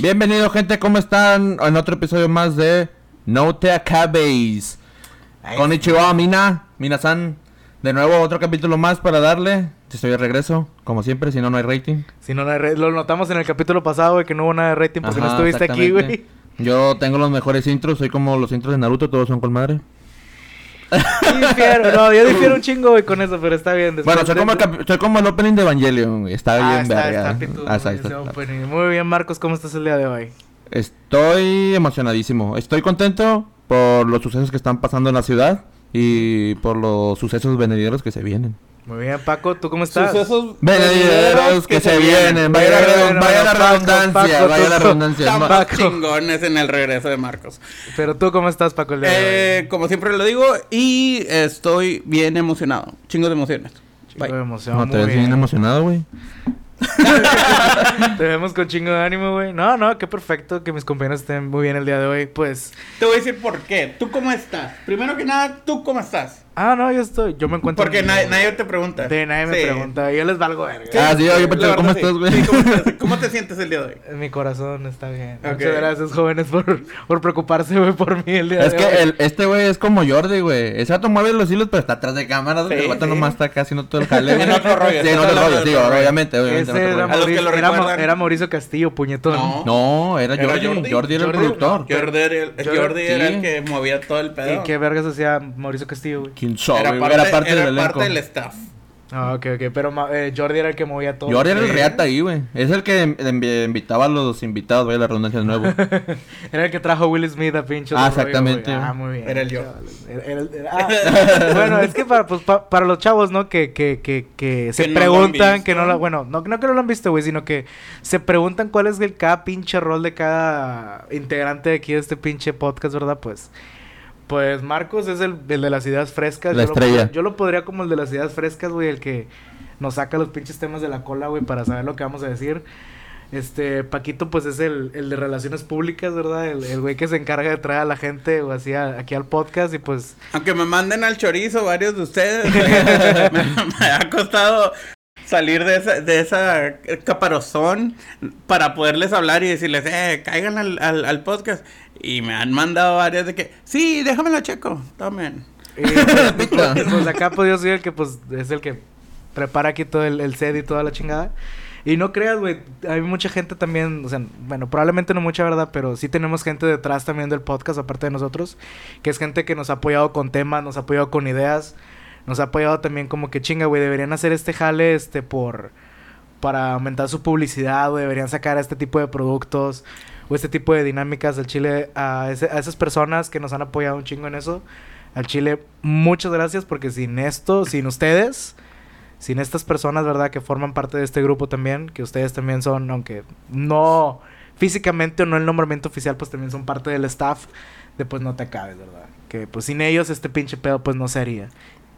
Bienvenido gente, ¿cómo están? En otro episodio más de No Te Acabéis. Konnichiwa, Mina, Mina-san. De nuevo, otro capítulo más para darle. Estoy de regreso, como siempre, si no, no hay rating. Si no, no hay re- lo notamos en el capítulo pasado, güey, que no hubo nada de rating porque no estuviste aquí, güey. Yo tengo los mejores intros, soy como los intros de Naruto, todos son con madre. Difiero, no, yo difiero un chingo, güey, con eso, pero está bien. Bueno, soy como, el soy como el opening de Evangelion, güey. Está Ah, bien está, Ah, está, está, está. Muy bien, Marcos, ¿cómo estás el día de hoy? Estoy emocionadísimo. Estoy contento por los sucesos que están pasando en la ciudad y por los sucesos venideros que se vienen. Muy bien, Paco, ¿tú cómo estás? Sucesos Venideros que se vienen. Vaya la, vaya la redundancia. Paco, vaya la redundancia. Paco. chingones en el regreso de Marcos. Pero tú, ¿cómo estás, Paco, el día de Eh, hoy? como siempre lo digo, y estoy bien emocionado. Chingos de emociones. Chingo Bye. de emoción, No, te ves bien bien. emocionado, güey. Te vemos con chingo de ánimo, güey. No, no, qué perfecto que mis compañeros estén muy bien el día de hoy. Pues, Te voy a decir por qué. ¿Tú cómo estás? Primero que nada, ¿tú cómo estás? Ah, no, yo estoy, yo me encuentro. Porque nadie, nadie te pregunta. De nadie me Sí. pregunta, yo les valgo verga. Ah, sí, oye, pero ¿cómo estás, sí. güey? Sí, ¿cómo, estás? ¿Cómo te sientes el día de hoy? Mi corazón está bien. Muchas gracias, jóvenes, por, por preocuparse, güey, por mí el día Es de que hoy. el, este güey es como Jordi, güey. Ese vato mueve los hilos, pero está atrás de cámaras. Sí, el vato sí. nomás está acá haciendo todo el jale. En otro rollo, Sí, en otro rollo, de sí, obviamente, obviamente. Ese era, rollo. A los que Mauricio, lo era, Mauricio Castillo, puñetón. No. No, era ¿Era Jordi. Jordi? Era el productor. Jordi era el, Jordi- era sí. el que movía todo el pedo. ¿Y qué vergas hacía Mauricio Castillo, güey? Era parte, Era parte era del elenco. parte del staff. Ah, ok, ok. Pero eh, Jordi era el que movía todo. Jordi era el reata ahí, güey. Es el que envi- invitaba a los invitados, vaya la redundancia de nuevo. Era el que trajo Will Smith a pinche. Ah, rollo, exactamente. Ah, muy bien. Era el yo. chavales. Era- era el- era- ah, bueno, es que para, pues, pa- para los chavos, ¿no? Que, que, que, que se preguntan, que no la... Bueno, no, no que no lo han visto, güey, sino que se preguntan cuál es el cada pinche rol de cada integrante de aquí de este pinche podcast, ¿verdad? Pues... Pues Marcos es el, el de las ideas frescas. La yo estrella. Lo, yo lo podría como el de las ideas frescas, güey, el que nos saca los pinches temas de la cola, güey, para saber lo que vamos a decir. Este, Paquito, pues es el, el de relaciones públicas, ¿verdad? El, el güey que se encarga de traer a la gente o así a- aquí al podcast y pues... Aunque me manden al chorizo varios de ustedes, me, me ha costado salir de esa, de esa caparazón para poderles hablar y decirles, eh, caigan al, al, al podcast. Y me han mandado varios de que, sí, déjamelo checo, tomen. y, pues, pues, pues, acá pues yo soy el que pues es el que prepara aquí todo el, el set y toda la chingada. Y no creas, güey, hay mucha gente también, o sea, bueno, probablemente no mucha verdad, pero sí tenemos gente detrás también del podcast, aparte de nosotros, que es gente que nos ha apoyado con temas, nos ha apoyado con ideas, nos ha apoyado también como que chinga, güey, deberían hacer este jale, este, por, para aumentar su publicidad, o deberían sacar este tipo de productos, o este tipo de dinámicas al Chile, a, ese- a esas personas que nos han apoyado un chingo en eso, al Chile, muchas gracias, porque sin esto, sin ustedes, sin estas personas, ¿verdad? Que forman parte de este grupo también, que ustedes también son, aunque no físicamente o no el nombramiento oficial, pues también son parte del staff de pues no te acabes, ¿verdad? Que pues sin ellos este pinche pedo pues no sería.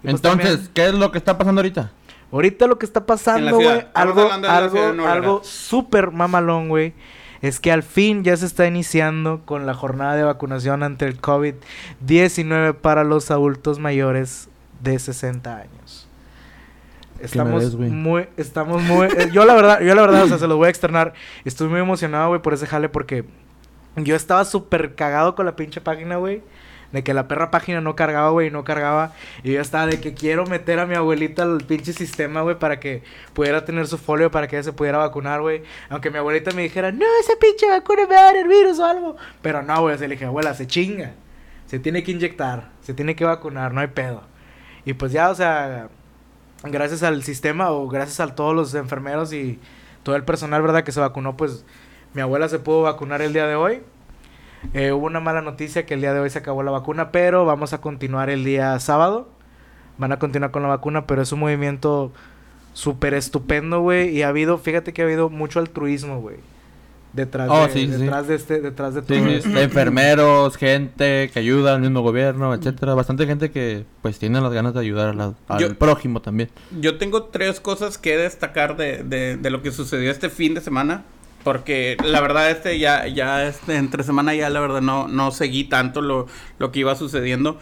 Pues, Entonces, también, ¿qué es lo que está pasando ahorita? ahorita lo que está pasando, güey, algo, algo, algo súper mamalón, güey. Es que al fin ya se está iniciando con la jornada de vacunación ante el COVID-19 para los adultos mayores de 60 años. Estamos ves, güey? muy, estamos muy, eh, yo la verdad, yo la verdad, o sea, se los voy a externar. Estoy muy emocionado, güey, por ese jale porque yo estaba súper cagado con la pinche página, güey. De que la perra página no cargaba, güey, no cargaba. Y yo estaba de que quiero meter a mi abuelita al pinche sistema, güey, para que pudiera tener su folio, para que ella se pudiera vacunar, güey. Aunque mi abuelita me dijera, no, esa pinche vacuna me va a dar el virus o algo. Pero no, güey, así le dije, abuela, se chinga. Se tiene que inyectar, se tiene que vacunar, no hay pedo. Y pues ya, o sea, gracias al sistema o gracias a todos los enfermeros y todo el personal, ¿verdad? Que se vacunó, pues mi abuela se pudo vacunar el día de hoy. Eh, hubo una mala noticia que el día de hoy se acabó la vacuna, pero vamos a continuar el día sábado. Van a continuar con la vacuna, pero es un movimiento súper estupendo, güey. Y ha habido, fíjate que ha habido mucho altruismo, güey. Detrás, Oh, de, sí, sí, sí. detrás de este, detrás de Sí, todo esto. este, enfermeros, gente que ayuda al mismo gobierno, etcétera. Bastante gente que pues tiene las ganas de ayudar a la- al Yo- prójimo también. Yo tengo tres cosas que destacar de, de, de lo que sucedió este fin de semana. Porque la verdad, este ya, ya este, entre semana ya la verdad no, no seguí tanto lo, lo que iba sucediendo.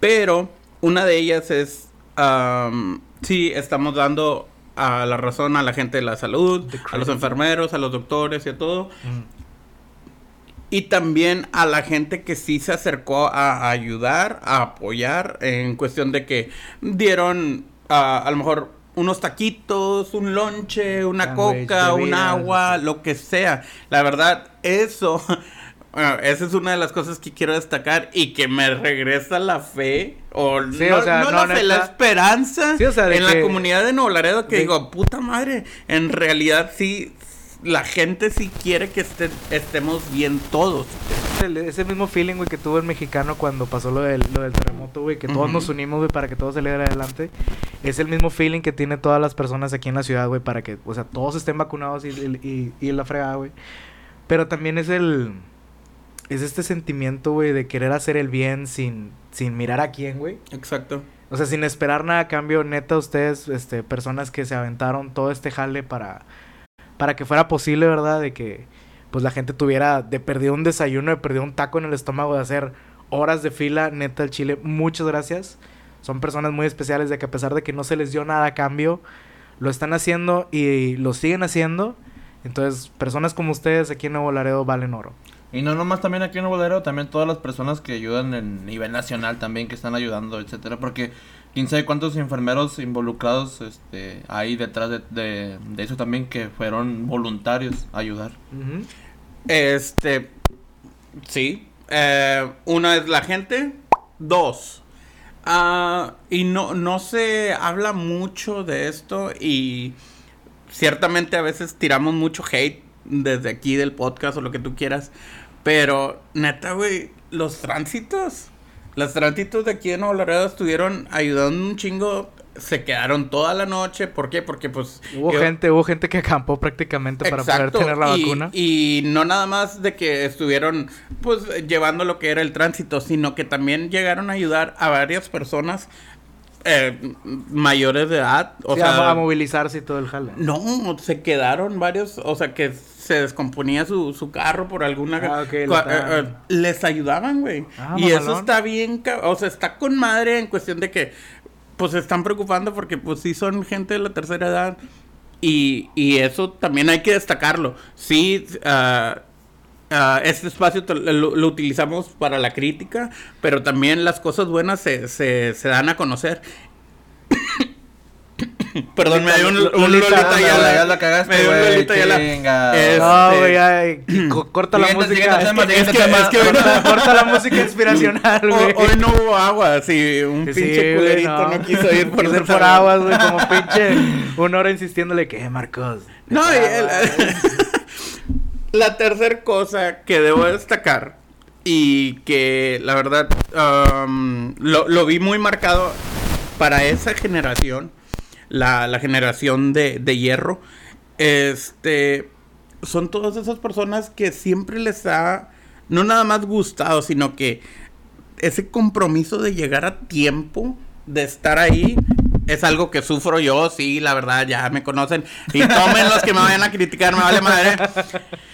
Pero una de ellas es, sí, estamos dando a la razón a la gente de la salud, a los enfermeros, a los doctores y a todo. Mm. Y también a la gente que sí se acercó a, ayudar, a apoyar, en cuestión de que dieron a lo mejor unos taquitos, un lonche, una coca, un agua, lo que sea. La verdad, eso, esa es una de las cosas que quiero destacar y que me regresa la fe, o, no, la fe, la esperanza en la comunidad de Nuevo Laredo, que digo, puta madre, en realidad sí, la gente sí quiere que estemos bien todos. Ese mismo feeling, güey, que tuvo el mexicano cuando pasó lo del, lo del terremoto, güey, que todos nos unimos, güey, para que todo saliera adelante. Es el mismo feeling que tiene todas las personas aquí en la ciudad, güey, para que, o sea, todos estén vacunados y, y, y la fregada, güey. Pero también es el... Es este sentimiento, güey, de querer hacer el bien sin, sin mirar a quién, güey. Exacto. O sea, sin esperar nada a cambio, neta, ustedes, este, personas que se aventaron todo este jale para para que fuera posible, ¿verdad? De que pues la gente tuviera de perdido un desayuno, de perdido un taco en el estómago, de hacer horas de fila, neta, el Chile. Muchas gracias. Son personas muy especiales de que a pesar de que no se les dio nada a cambio, lo están haciendo y lo siguen haciendo. Entonces, personas como ustedes aquí en Nuevo Laredo valen oro. Y no nomás también aquí en Nuevo Laredo, también todas las personas que ayudan en nivel nacional también, que están ayudando, etcétera, porque quién sabe cuántos enfermeros involucrados este, hay detrás de, eso también que fueron voluntarios a ayudar. Este, sí. Eh, una es la gente. Dos. Ah, y no, no se habla mucho de esto y ciertamente a veces tiramos mucho hate desde aquí del podcast o lo que tú quieras. Pero neta, güey, los tránsitos las tránsitos de aquí en Nuevo Laredo estuvieron ayudando un chingo. Se quedaron toda la noche. ¿Por qué? Porque pues... Hubo gente, hubo gente que acampó prácticamente para poder tener la vacuna. Y no nada más de que estuvieron pues llevando lo que era el tránsito, sino que también llegaron a ayudar a varias personas eh, mayores de edad. O sea, a movilizarse y todo el jale. No, se quedaron varios, o sea, que se descomponía su, su carro por alguna... Ah, eh, eh, les ayudaban, güey. Ah, y eso está bien, o sea, está con madre en cuestión de que, pues, se están preocupando porque, pues, sí son gente de la tercera edad. Y, y eso también hay que destacarlo. Sí, uh, este espacio lo, utilizamos para la crítica, pero también las cosas buenas se, se, se dan a conocer. Perdón, me dio un, un Lolita, ya la, ya la cagaste, Me dio un Lolita ya la. Este... No, güey, ya. corta la música. Es que, corta, la música inspiracional, güey. Hoy no hubo agua, sí. Un pinche culerito no. quiso ir por, ir por aguas, güey. Como pinche. Una hora insistiéndole que, Marcos. No, y la tercera cosa que debo destacar y que la verdad um, lo, lo vi muy marcado para esa generación la, generación de, hierro, este, son todas esas personas que siempre les ha, no nada más gustado, sino que ese compromiso de llegar a tiempo, de estar ahí, es algo que sufro yo, sí, la verdad, ya me conocen. Y tomen los que me vayan a criticar, me vale madre.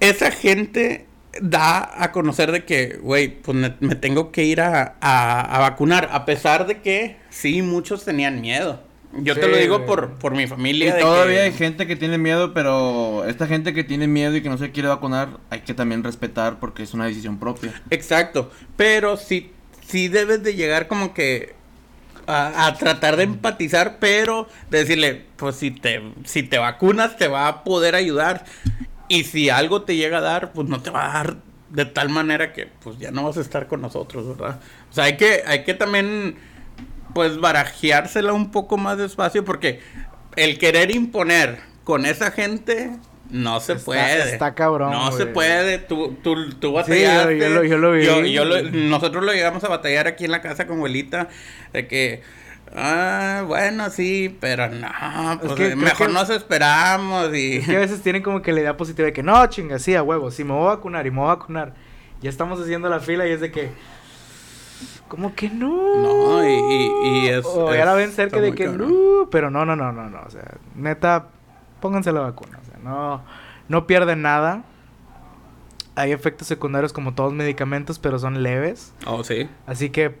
Esa gente da a conocer de que, güey, pues me, tengo que ir a, a, vacunar, a pesar de que sí, muchos tenían miedo. Yo te lo digo por, por mi familia. Y todavía hay gente que tiene miedo, pero esta gente que tiene miedo y que no se quiere vacunar, hay que también respetar porque es una decisión propia. Exacto. Pero sí, sí debes de llegar como que a, tratar de empatizar, pero de decirle, pues si te, si te vacunas te va a poder ayudar. Y si algo te llega a dar, pues no te va a dar de tal manera que pues ya no vas a estar con nosotros, ¿verdad? O sea, hay que, hay que también pues barajeársela un poco más despacio porque el querer imponer con esa gente no se puede. Está cabrón. No se puede. Tú, tú, tú batallaste. yo, lo, vi. nosotros lo llegamos a batallar aquí en la casa con abuelita. De que. Ah, bueno, sí, pero no. Pues mejor nos esperamos. Y... que a veces tienen como que la idea positiva de que no, chinga, sí, a huevo. Sí, me voy a vacunar y me voy a vacunar. Ya estamos haciendo la fila y es de que. ¿Cómo que no? No, y, y, es. O ya la ven cerca de que no. Pero no, no, no, no, no. O sea, neta, pónganse la vacuna. O sea, no, no pierden nada. Hay efectos secundarios como todos los medicamentos, pero son leves. Oh, sí. Así que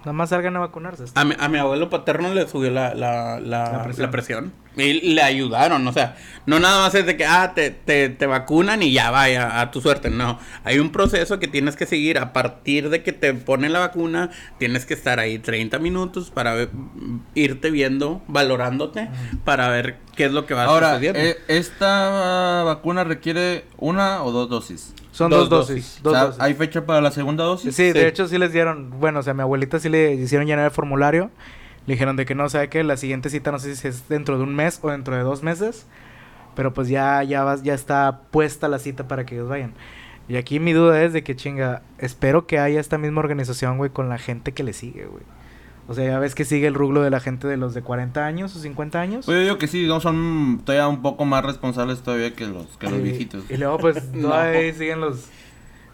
Nada más salgan a vacunarse. A mi, a mi abuelo paterno le subió la, la, la, La presión. la presión. Y le ayudaron, o sea, no nada más es de que, ah, te, te, te vacunan y ya vaya a tu suerte. No, hay un proceso que tienes que seguir. A partir de que te ponen la vacuna, tienes que estar ahí 30 minutos para ver- irte viendo, valorándote, para ver qué es lo que va Ahora, sucediendo. eh, ¿esta vacuna requiere una o dos dosis? Son Dos dos, dosis. dosis. Dos O sea, dosis. ¿Hay fecha para la segunda dosis? Sí, de Sí. hecho sí les dieron, bueno, o sea, a mi abuelita sí le hicieron llenar el formulario. Le dijeron de que no, sabe que la siguiente cita no sé si es dentro de un mes o dentro de dos meses. Pero pues ya, ya, vas, ya está puesta la cita para que ellos vayan. Y aquí mi duda es de que chinga, espero que haya esta misma organización, güey, con la gente que le sigue, güey. O sea, ya ves que sigue el ruglo de la gente de los de 40 años o 50 años. Pues yo digo que sí, no son todavía un poco más responsables todavía que los, que los Y- viejitos. Y luego pues No. todavía siguen los...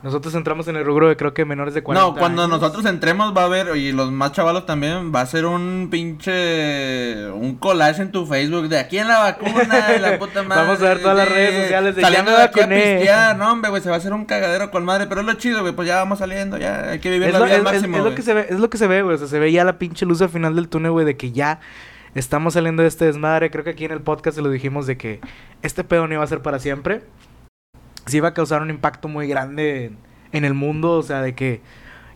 Nosotros entramos en el rubro de creo que menores de 40 No, cuando años. nosotros entremos va a haber, y los más chavalos también, va a ser un pinche, un collage en tu Facebook de aquí en la vacuna y la puta madre. Vamos a ver todas las de- redes sociales de Saliendo ya me de aquí a pistear, no hombre, güey, se va a hacer un cagadero con madre, pero es lo chido, güey, pues ya vamos saliendo, ya hay que vivir Es la lo, vida al es- máximo, es lo que se ve, es lo que se ve, güey. O sea, se ve ya la pinche luz al final del túnel, güey, de que ya estamos saliendo de este desmadre. Creo que aquí en el podcast se lo dijimos de que este pedo no iba a ser para siempre. Sí iba a causar un impacto muy grande en, en el mundo, o sea, de que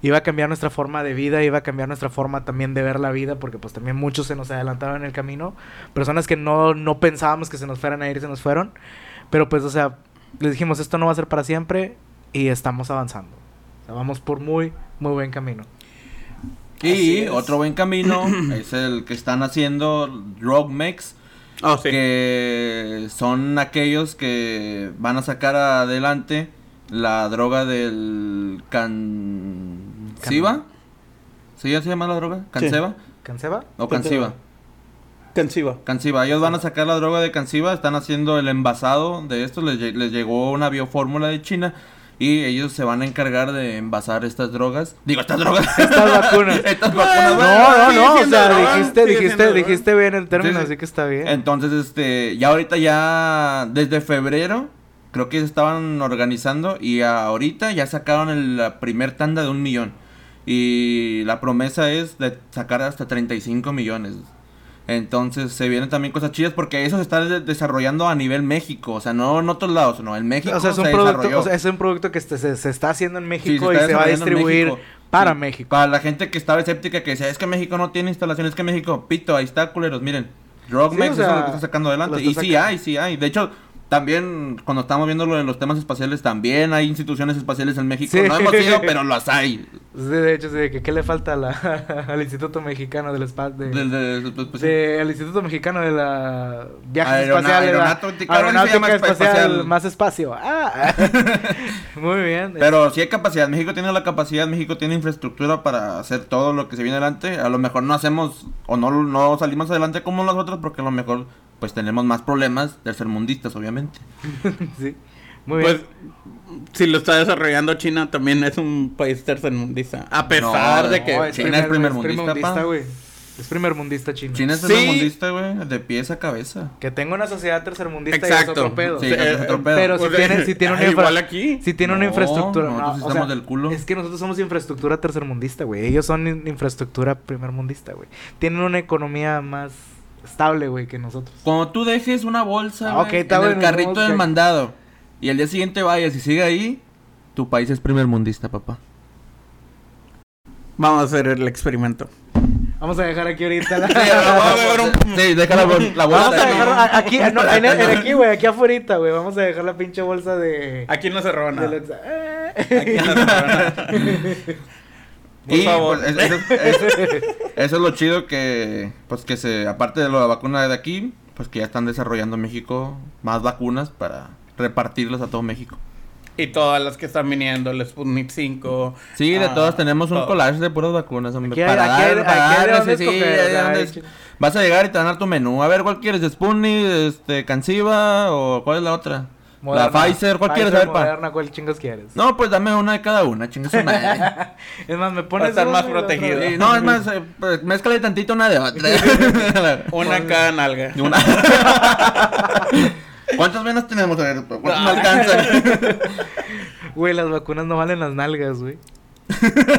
iba a cambiar nuestra forma de vida, iba a cambiar nuestra forma también de ver la vida, porque pues también muchos se nos adelantaron en el camino. Personas que no, no pensábamos que se nos fueran a ir, se nos fueron. Pero pues, o sea, les dijimos, esto no va a ser para siempre y estamos avanzando. O sea, vamos por muy, muy buen camino. Y otro buen camino es el que están haciendo Drug Mex, Oh, sí. que son aquellos que van a sacar adelante la droga del canciba. ¿Sí ya se llama la droga? ¿Canceba? ¿Canceba? ¿O canciba? Canciba. Canciba. Ellos van a sacar la droga de Canciba, están haciendo el envasado de esto, les llegó una biofórmula de China y ellos se van a encargar de envasar estas drogas. Digo, estas drogas. Estas vacunas. estas vacunas. No, no, no, o sea, droga, dijiste, dijiste, dijiste bien el término, Sí, sí. así que está bien. Entonces, este, ya ahorita ya desde febrero creo que se estaban organizando y ahorita ya sacaron el- la primer tanda de un millón. Y la promesa es de sacar hasta 35 millones. Entonces se vienen también cosas chidas porque eso se está de- desarrollando a nivel México, o sea, no en otros lados, no, en México o sea, es un se producto, desarrolló. o sea, es un producto que este- se, se está haciendo en Sí, México y se va a distribuir para Sí. México. Para la gente que estaba escéptica que decía, es que México no tiene instalaciones, que México, pito, ahí está, culeros, miren. Drogmex Sí, o es lo que está sacando adelante. está Y sí hay, sí hay. De hecho, también cuando estamos viendo lo de los temas espaciales, también hay instituciones espaciales en México. Sí. No hemos ido, pero las hay. Sí, de hecho, sí, de que qué le falta a la- al Instituto Mexicano del Espacio. De, pues, pues, sí. de- al Instituto Mexicano de la Viajes Aerona- Espaciales. la- aeronáutica, Aeronáutica espacial, espacial. más espacio. Ah. Muy bien. Pero sí hay capacidad. México tiene la capacidad, México tiene infraestructura para hacer todo lo que se viene adelante. A lo mejor no hacemos o no, no salimos adelante como nosotros porque a lo mejor pues tenemos más problemas tercermundistas, obviamente. sí. Muy bien. Pues, si lo está desarrollando China, también es un país tercermundista. A pesar No, de que... No, China es primer mundista, pa. güey. Es primer mundista chino. China es Sí. tercermundista, güey, de pies a cabeza. Que tenga una sociedad tercermundista Exacto. y es otro pedo. Sí, Sí, es otro pedo. Pero si Pues, tiene, si tiene una infra- igual aquí. si tiene una infraestructura. nosotros no, o estamos sea, del culo. Es que nosotros somos infraestructura tercermundista, güey. Ellos son in- infraestructura primermundista, güey. Tienen una economía más estable, güey, que nosotros. Cuando tú dejes una bolsa Ah, en el carrito del mandado y al día siguiente vayas y sigue ahí, tu país es primer mundista, papá. Vamos a hacer el experimento. Vamos a dejar aquí ahorita la... vamos a ver un- Sí, deja la, bol- la Vamos bolsa. a dejar a- aquí, no, en, en aquí, güey, aquí afuera, güey. Vamos a dejar la pinche bolsa de... Aquí no se roba nada. Eh. Aquí no se roba nada. Por y favor. pues, es- eso, es- eso es lo chido que, pues que se, aparte de la vacuna de aquí, pues que ya están desarrollando en México más vacunas para repartirlas a todo México. Y todas las que están viniendo, el Sputnik 5. Sí, de ah, todas tenemos un todo. collage de puras vacunas, hombre. Hay- para hay sí, hay es- que- Vas a llegar y te van a dar tu menú. A ver, ¿cuál quieres? ¿Sputnik? Este, ¿Canciba? ¿O cuál es la otra? Moderna. La Pfizer, ¿cuál quieres? Pfizer, ver, pa. Moderna, ¿cuál chingos quieres? No, pues dame una de cada una, chinga su madre. Es más, me Para pones estar más protegido. Sí, no, es más, eh, pues, mézcale tantito una de otra. Una cada nalga. Una. ¿Cuántas venas tenemos? A ver, ¿cuántas me alcanzan? Güey, las vacunas no valen las nalgas, güey.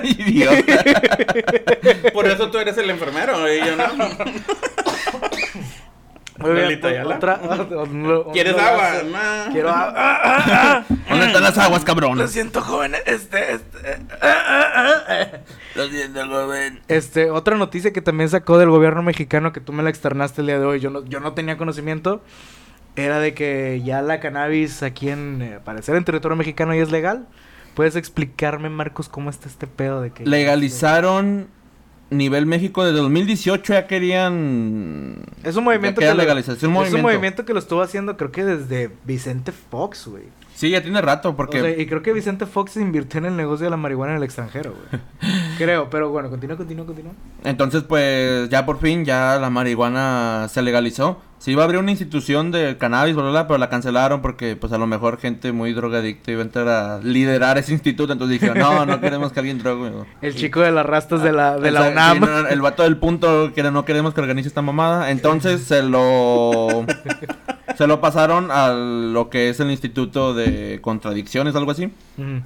Idiota. Por eso tú eres el enfermero y yo no. Muy bien, Lolita Ayala. otra, ¿Quieres agua? No. Quiero agua. Ah, ah, ah. ¿Dónde están las aguas, Lo cabrón? siento, joven. Este, este. ah, ah, ah. Lo siento, joven. Este, otra noticia que también sacó del gobierno mexicano que tú me la externaste el día de hoy, yo no, yo no tenía conocimiento, era de que ya la cannabis aquí en, eh, parecer en territorio mexicano ya es legal. ¿Puedes explicarme, Marcos, cómo está este pedo de que... Legalizaron nivel México desde 2018 ya querían Es un movimiento que lo- legalización, es un movimiento. movimiento que lo estuvo haciendo creo que desde Vicente Fox, güey. Sí, ya tiene rato porque O sea, y creo que Vicente Fox se invirtió en el negocio de la marihuana en el extranjero, güey. creo, pero bueno, continúa, continúa, continúa. entonces pues ya por fin ya la marihuana se legalizó. Se iba a abrir una institución de cannabis, bla, bla, bla, pero la cancelaron porque pues a lo mejor gente muy drogadicta iba a entrar a liderar ese instituto, entonces dijeron, "No, no queremos que alguien drogue." güey". El chico de las rastas de la, de O la UNAM. sí, no, no, el vato del punto que no queremos que organice esta mamada. Entonces se lo se lo pasaron a lo que es el Instituto de Contradicciones, algo así. Ujú.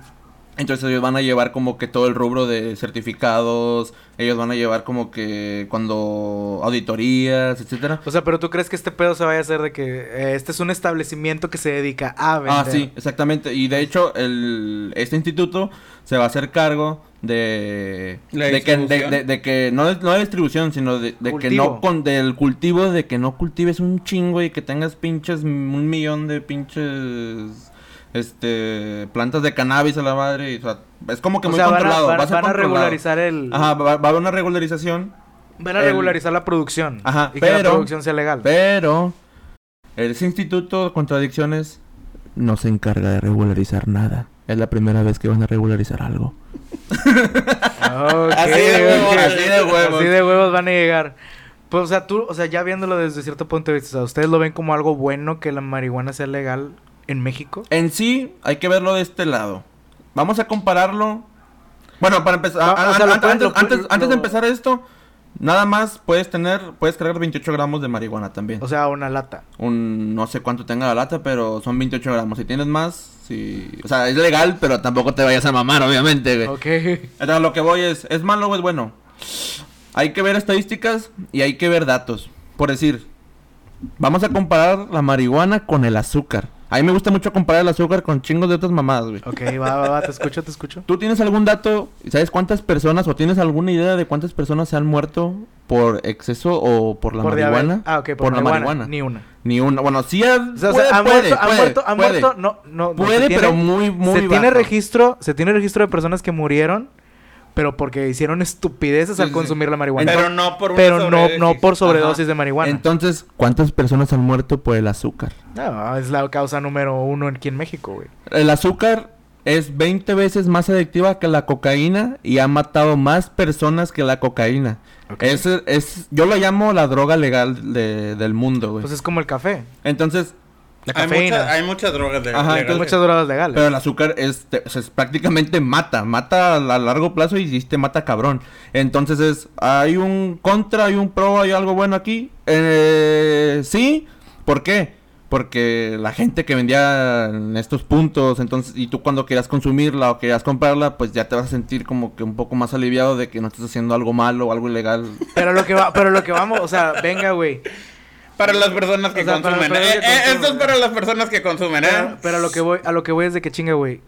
Entonces ellos van a llevar como que todo el rubro de certificados, ellos van a llevar como que cuando auditorías, etcétera. O sea, pero tú crees que este pedo se vaya a hacer de que eh, este es un establecimiento que se dedica a vender. Ah, sí, exactamente. Y de hecho, el, este instituto se va a hacer cargo de, La de que, de, distribución. de- de que no, de- no de distribución, sino de, de que no con del cultivo, de que no cultives un chingo y que tengas pinches un millón de pinches este plantas de cannabis a la madre. y, o sea, es como que O muy sea, van a, controlado. van- va a van regularizar el... Ajá, va, va a haber una regularización, Van a el- regularizar la producción. Ajá, Y que la producción sea legal. pero ese instituto de contradicciones no se encarga de regularizar nada. Es la primera vez que van a regularizar algo. Así de huevos, así de huevos. Así de huevos van a llegar. Pues, o sea, tú, o sea, ya viéndolo desde cierto punto de vista, o sea, ¿ustedes lo ven como algo bueno que la marihuana sea legal en México? En sí, hay que verlo de este lado. Vamos a compararlo. Bueno, para empezar, No, a- o sea, a- lo antes, lo de empezar esto, nada más puedes tener, puedes cargar 28 gramos de marihuana también. O sea, una lata. Un, no sé cuánto tenga la lata, pero son 28 gramos. Si tienes más, si, o sea, es legal, pero tampoco te vayas a mamar, obviamente, güey. Ok. Entonces, lo que voy es, ¿es malo o es bueno? Hay que ver estadísticas y hay que ver datos. Por decir, vamos a comparar la marihuana con el azúcar. A mí me gusta mucho comparar el azúcar con chingos de otras mamadas, güey. Ok, va, va, va, te escucho, te escucho. ¿Tú tienes algún dato? ¿Sabes cuántas personas o tienes alguna idea de cuántas personas se han muerto por exceso o por la Por marihuana? Ah, ok, por, la marihuana. marihuana. Ni una. Ni una. Bueno, sí ha- O sea, o puede, sea, ha puede, muerto, ha puede, muerto, ha muerto, no, no, no, Puede, se tiene- pero muy, muy se tiene registro, se tiene registro de personas que murieron, pero porque hicieron estupideces Sí, al sí. consumir la marihuana. Pero no por una Pero sobredosis. no por sobredosis Ajá. de marihuana. Entonces, ¿cuántas personas han muerto por el azúcar? No, es la causa número uno aquí en México, güey. El azúcar es 20 veces más adictiva que la cocaína y ha matado más personas que la cocaína. Ok. Es, es, yo lo llamo la droga legal de- del mundo, güey. Pues es como el café. Entonces, La Hay, cafeína. mucha- hay muchas drogas de Ajá, legales. entonces Muchas drogas legales. pero el azúcar es, te- o sea, es prácticamente mata, mata a la- largo plazo y te mata cabrón. Entonces es, hay un contra, hay un pro, hay algo bueno aquí. Eh, sí, ¿por qué? Porque la gente que vendía en estos puntos, entonces, y tú cuando quieras consumirla o quieras comprarla, pues ya te vas a sentir como que un poco más aliviado de que no estás haciendo algo malo o algo ilegal. Pero lo que va, pero lo que vamos, o sea, venga, güey. Para las personas que O sea, para- consumen. para Eh, que eh, consumen. esto es para las personas que consumen, ¿eh? Pero, pero a lo que voy, a lo que voy es de que chinga, güey.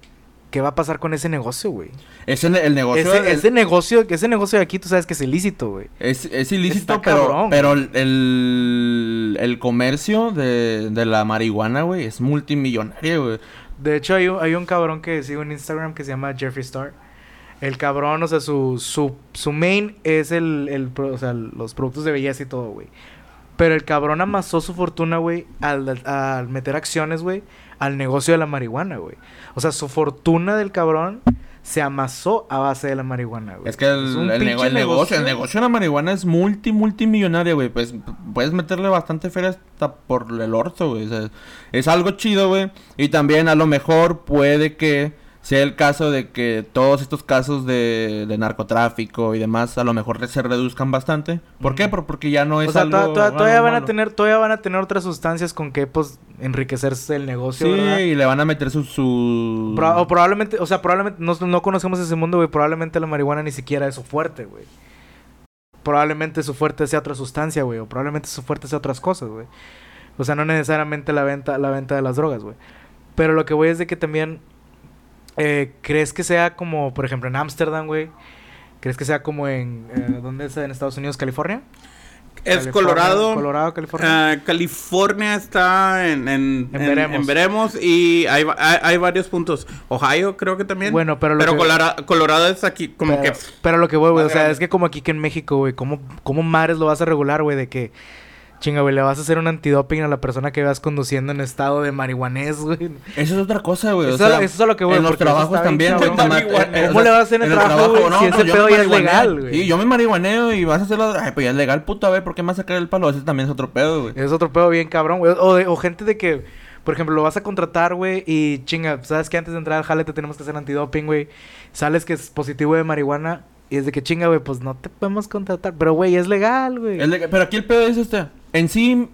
¿Qué va a pasar con ese negocio, güey? Ese el negocio Ese, es- ese negocio, ese negocio de aquí, tú sabes que es ilícito, güey. Es, es ilícito, Está pero, cabrón, pero el, el comercio de, de la marihuana, güey, es multimillonario, güey. De hecho, hay un, hay un cabrón que sigo en Instagram que se llama Jeffree Star. El cabrón, o sea, su, su, su main es el, el o sea, los productos de belleza y todo, güey. Pero el cabrón amasó su fortuna, güey, al, al meter acciones, güey, al negocio de la marihuana, güey. O sea, su fortuna del cabrón se amasó a base de la marihuana, güey. Es que el, negocio, el negocio de la marihuana es multi, multimillonario, güey. Pues puedes meterle bastante feria hasta por el orto, güey. O sea, es algo chido, güey. Y también a lo mejor puede que sea el caso de que todos estos casos de, de narcotráfico y demás a lo mejor se reduzcan bastante. ¿Por qué? Por- porque ya no es O sea, algo, to- to- todavía algo van a tener, todavía van a tener otras sustancias con que pues enriquecerse el negocio, Sí, ¿verdad? y le van a meter su... su... Pro- o probablemente, o sea, probablemente no, no conocemos ese mundo, güey. Probablemente la marihuana ni siquiera es su fuerte, güey. Probablemente su fuerte sea otra sustancia, güey. O probablemente su fuerte sea otras cosas, güey. O sea, no necesariamente la venta, la venta de las drogas, güey. Pero lo que voy es de que también eh, crees que sea como, por ejemplo, en Ámsterdam, güey. ¿Crees que sea como en eh, dónde es en Estados Unidos, California? Es California, Colorado. Colorado, California. Ah, California está en, en, veremos. en veremos y hay, hay, hay varios puntos. Ohio creo que también. Bueno, pero lo pero que- Colorado es aquí como pero, que... pero lo que voy, güey, o sea, grande. es que como aquí que en México, güey, ¿cómo, ¿cómo mares lo vas a regular, güey? De que, chinga, güey, le vas a hacer un antidoping a la persona que vas conduciendo en estado de marihuanés, güey. Eso es otra cosa, güey. o Eso es sea, lo- eso es a lo que voy, En los trabajos también, güey. eh, ¿Cómo o sea, le vas a hacer en el el trabajo, güey, si ese yo pedo me ya es marihuaneo. legal, güey? Sí, yo me marihuaneo y vas a hacerlo... Ay, pues ya es legal, puto, a ver, ¿por qué me vas a sacar el palo? Ese también es otro pedo, güey. Es otro pedo bien cabrón, güey. O, de- o gente de que, por ejemplo, lo vas a contratar, güey, y chinga, sabes que antes de entrar al jale te tenemos que hacer antidoping, güey. Sales que es positivo de marihuana y es de que chinga, güey, pues no te podemos contratar. Pero, güey, es legal, güey. Pero aquí el pedo es este. En sí,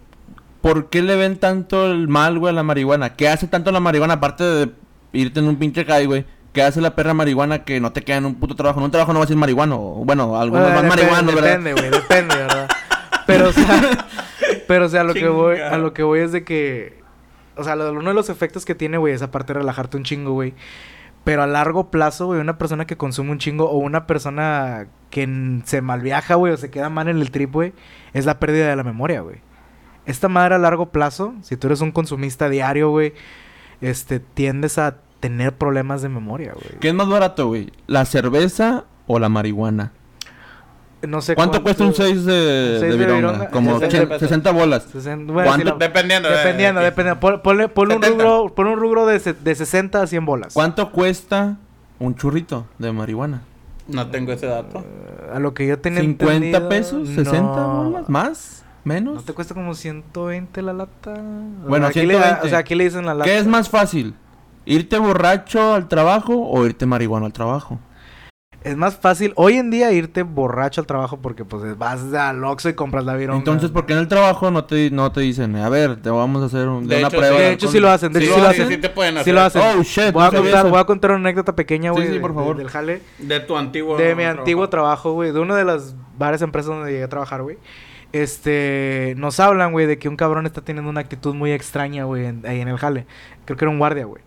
¿por qué le ven tanto el mal, güey, a la marihuana? ¿Qué hace tanto la marihuana aparte de irte en un pinche high, güey? ¿Qué hace la perra marihuana que no te queda en un puto trabajo? En un trabajo no va a ser marihuano. o, Bueno, algunos Bueno, depende, marihuanos, ¿verdad? Depende, güey, depende, ¿verdad? Pero, o sea, pero, o sea, a lo que voy, a lo que voy es de que, o sea, lo- uno de los efectos que tiene, güey, es aparte de relajarte un chingo, güey. Pero a largo plazo, güey, una persona que consume un chingo o una persona que se malviaja, güey, o se queda mal en el trip, güey, es la pérdida de la memoria, güey. Esta madre a largo plazo, si tú eres un consumista diario, güey, este, tiendes a tener problemas de memoria, güey. ¿Qué es más barato, güey? ¿La cerveza o la marihuana? No sé ¿Cuánto cuesta un 6 de, de de vironga? vironga, Como 60 80 60 bolas. Sesen- bueno, ¿Cuánto? si lo- Dependiendo. de- Dependiendo, de- dependiendo. Pon- ponle, ponle un 70. rubro, pon un rubro de, de 60 a 100 bolas. ¿Cuánto cuesta un churrito de marihuana? No tengo ese dato. Eh, a lo que yo tenía ¿50 entendido, pesos? ¿60 no. bolas? ¿Más? ¿Menos? ¿No te cuesta como 120 la lata? Bueno, aquí le- 120. o sea, aquí le dicen la lata. ¿Qué es más fácil? ¿Irte borracho al trabajo o irte marihuano al trabajo? Es más fácil hoy en día irte borracho al trabajo porque pues vas al Oxxo y compras la vironga. Entonces, ¿por qué en el trabajo no te, no te dicen, a ver, te vamos a hacer un- De una hecho, prueba? sí. De hecho alcohol"? sí lo hacen, de Sí, hecho sí lo sí, hacen. sí te pueden Sí hacer. lo hacen. Oh, shit. Voy a contar, voy a contar una anécdota pequeña, Sí, güey, sí, por de- favor. del jale. De tu antiguo. De mi antiguo trabajo, güey. De una de las varias empresas donde llegué a trabajar, güey. Este... Nos hablan, güey, de que un cabrón está teniendo una actitud muy extraña, güey, en- ahí en el jale. Creo que era un guardia, güey.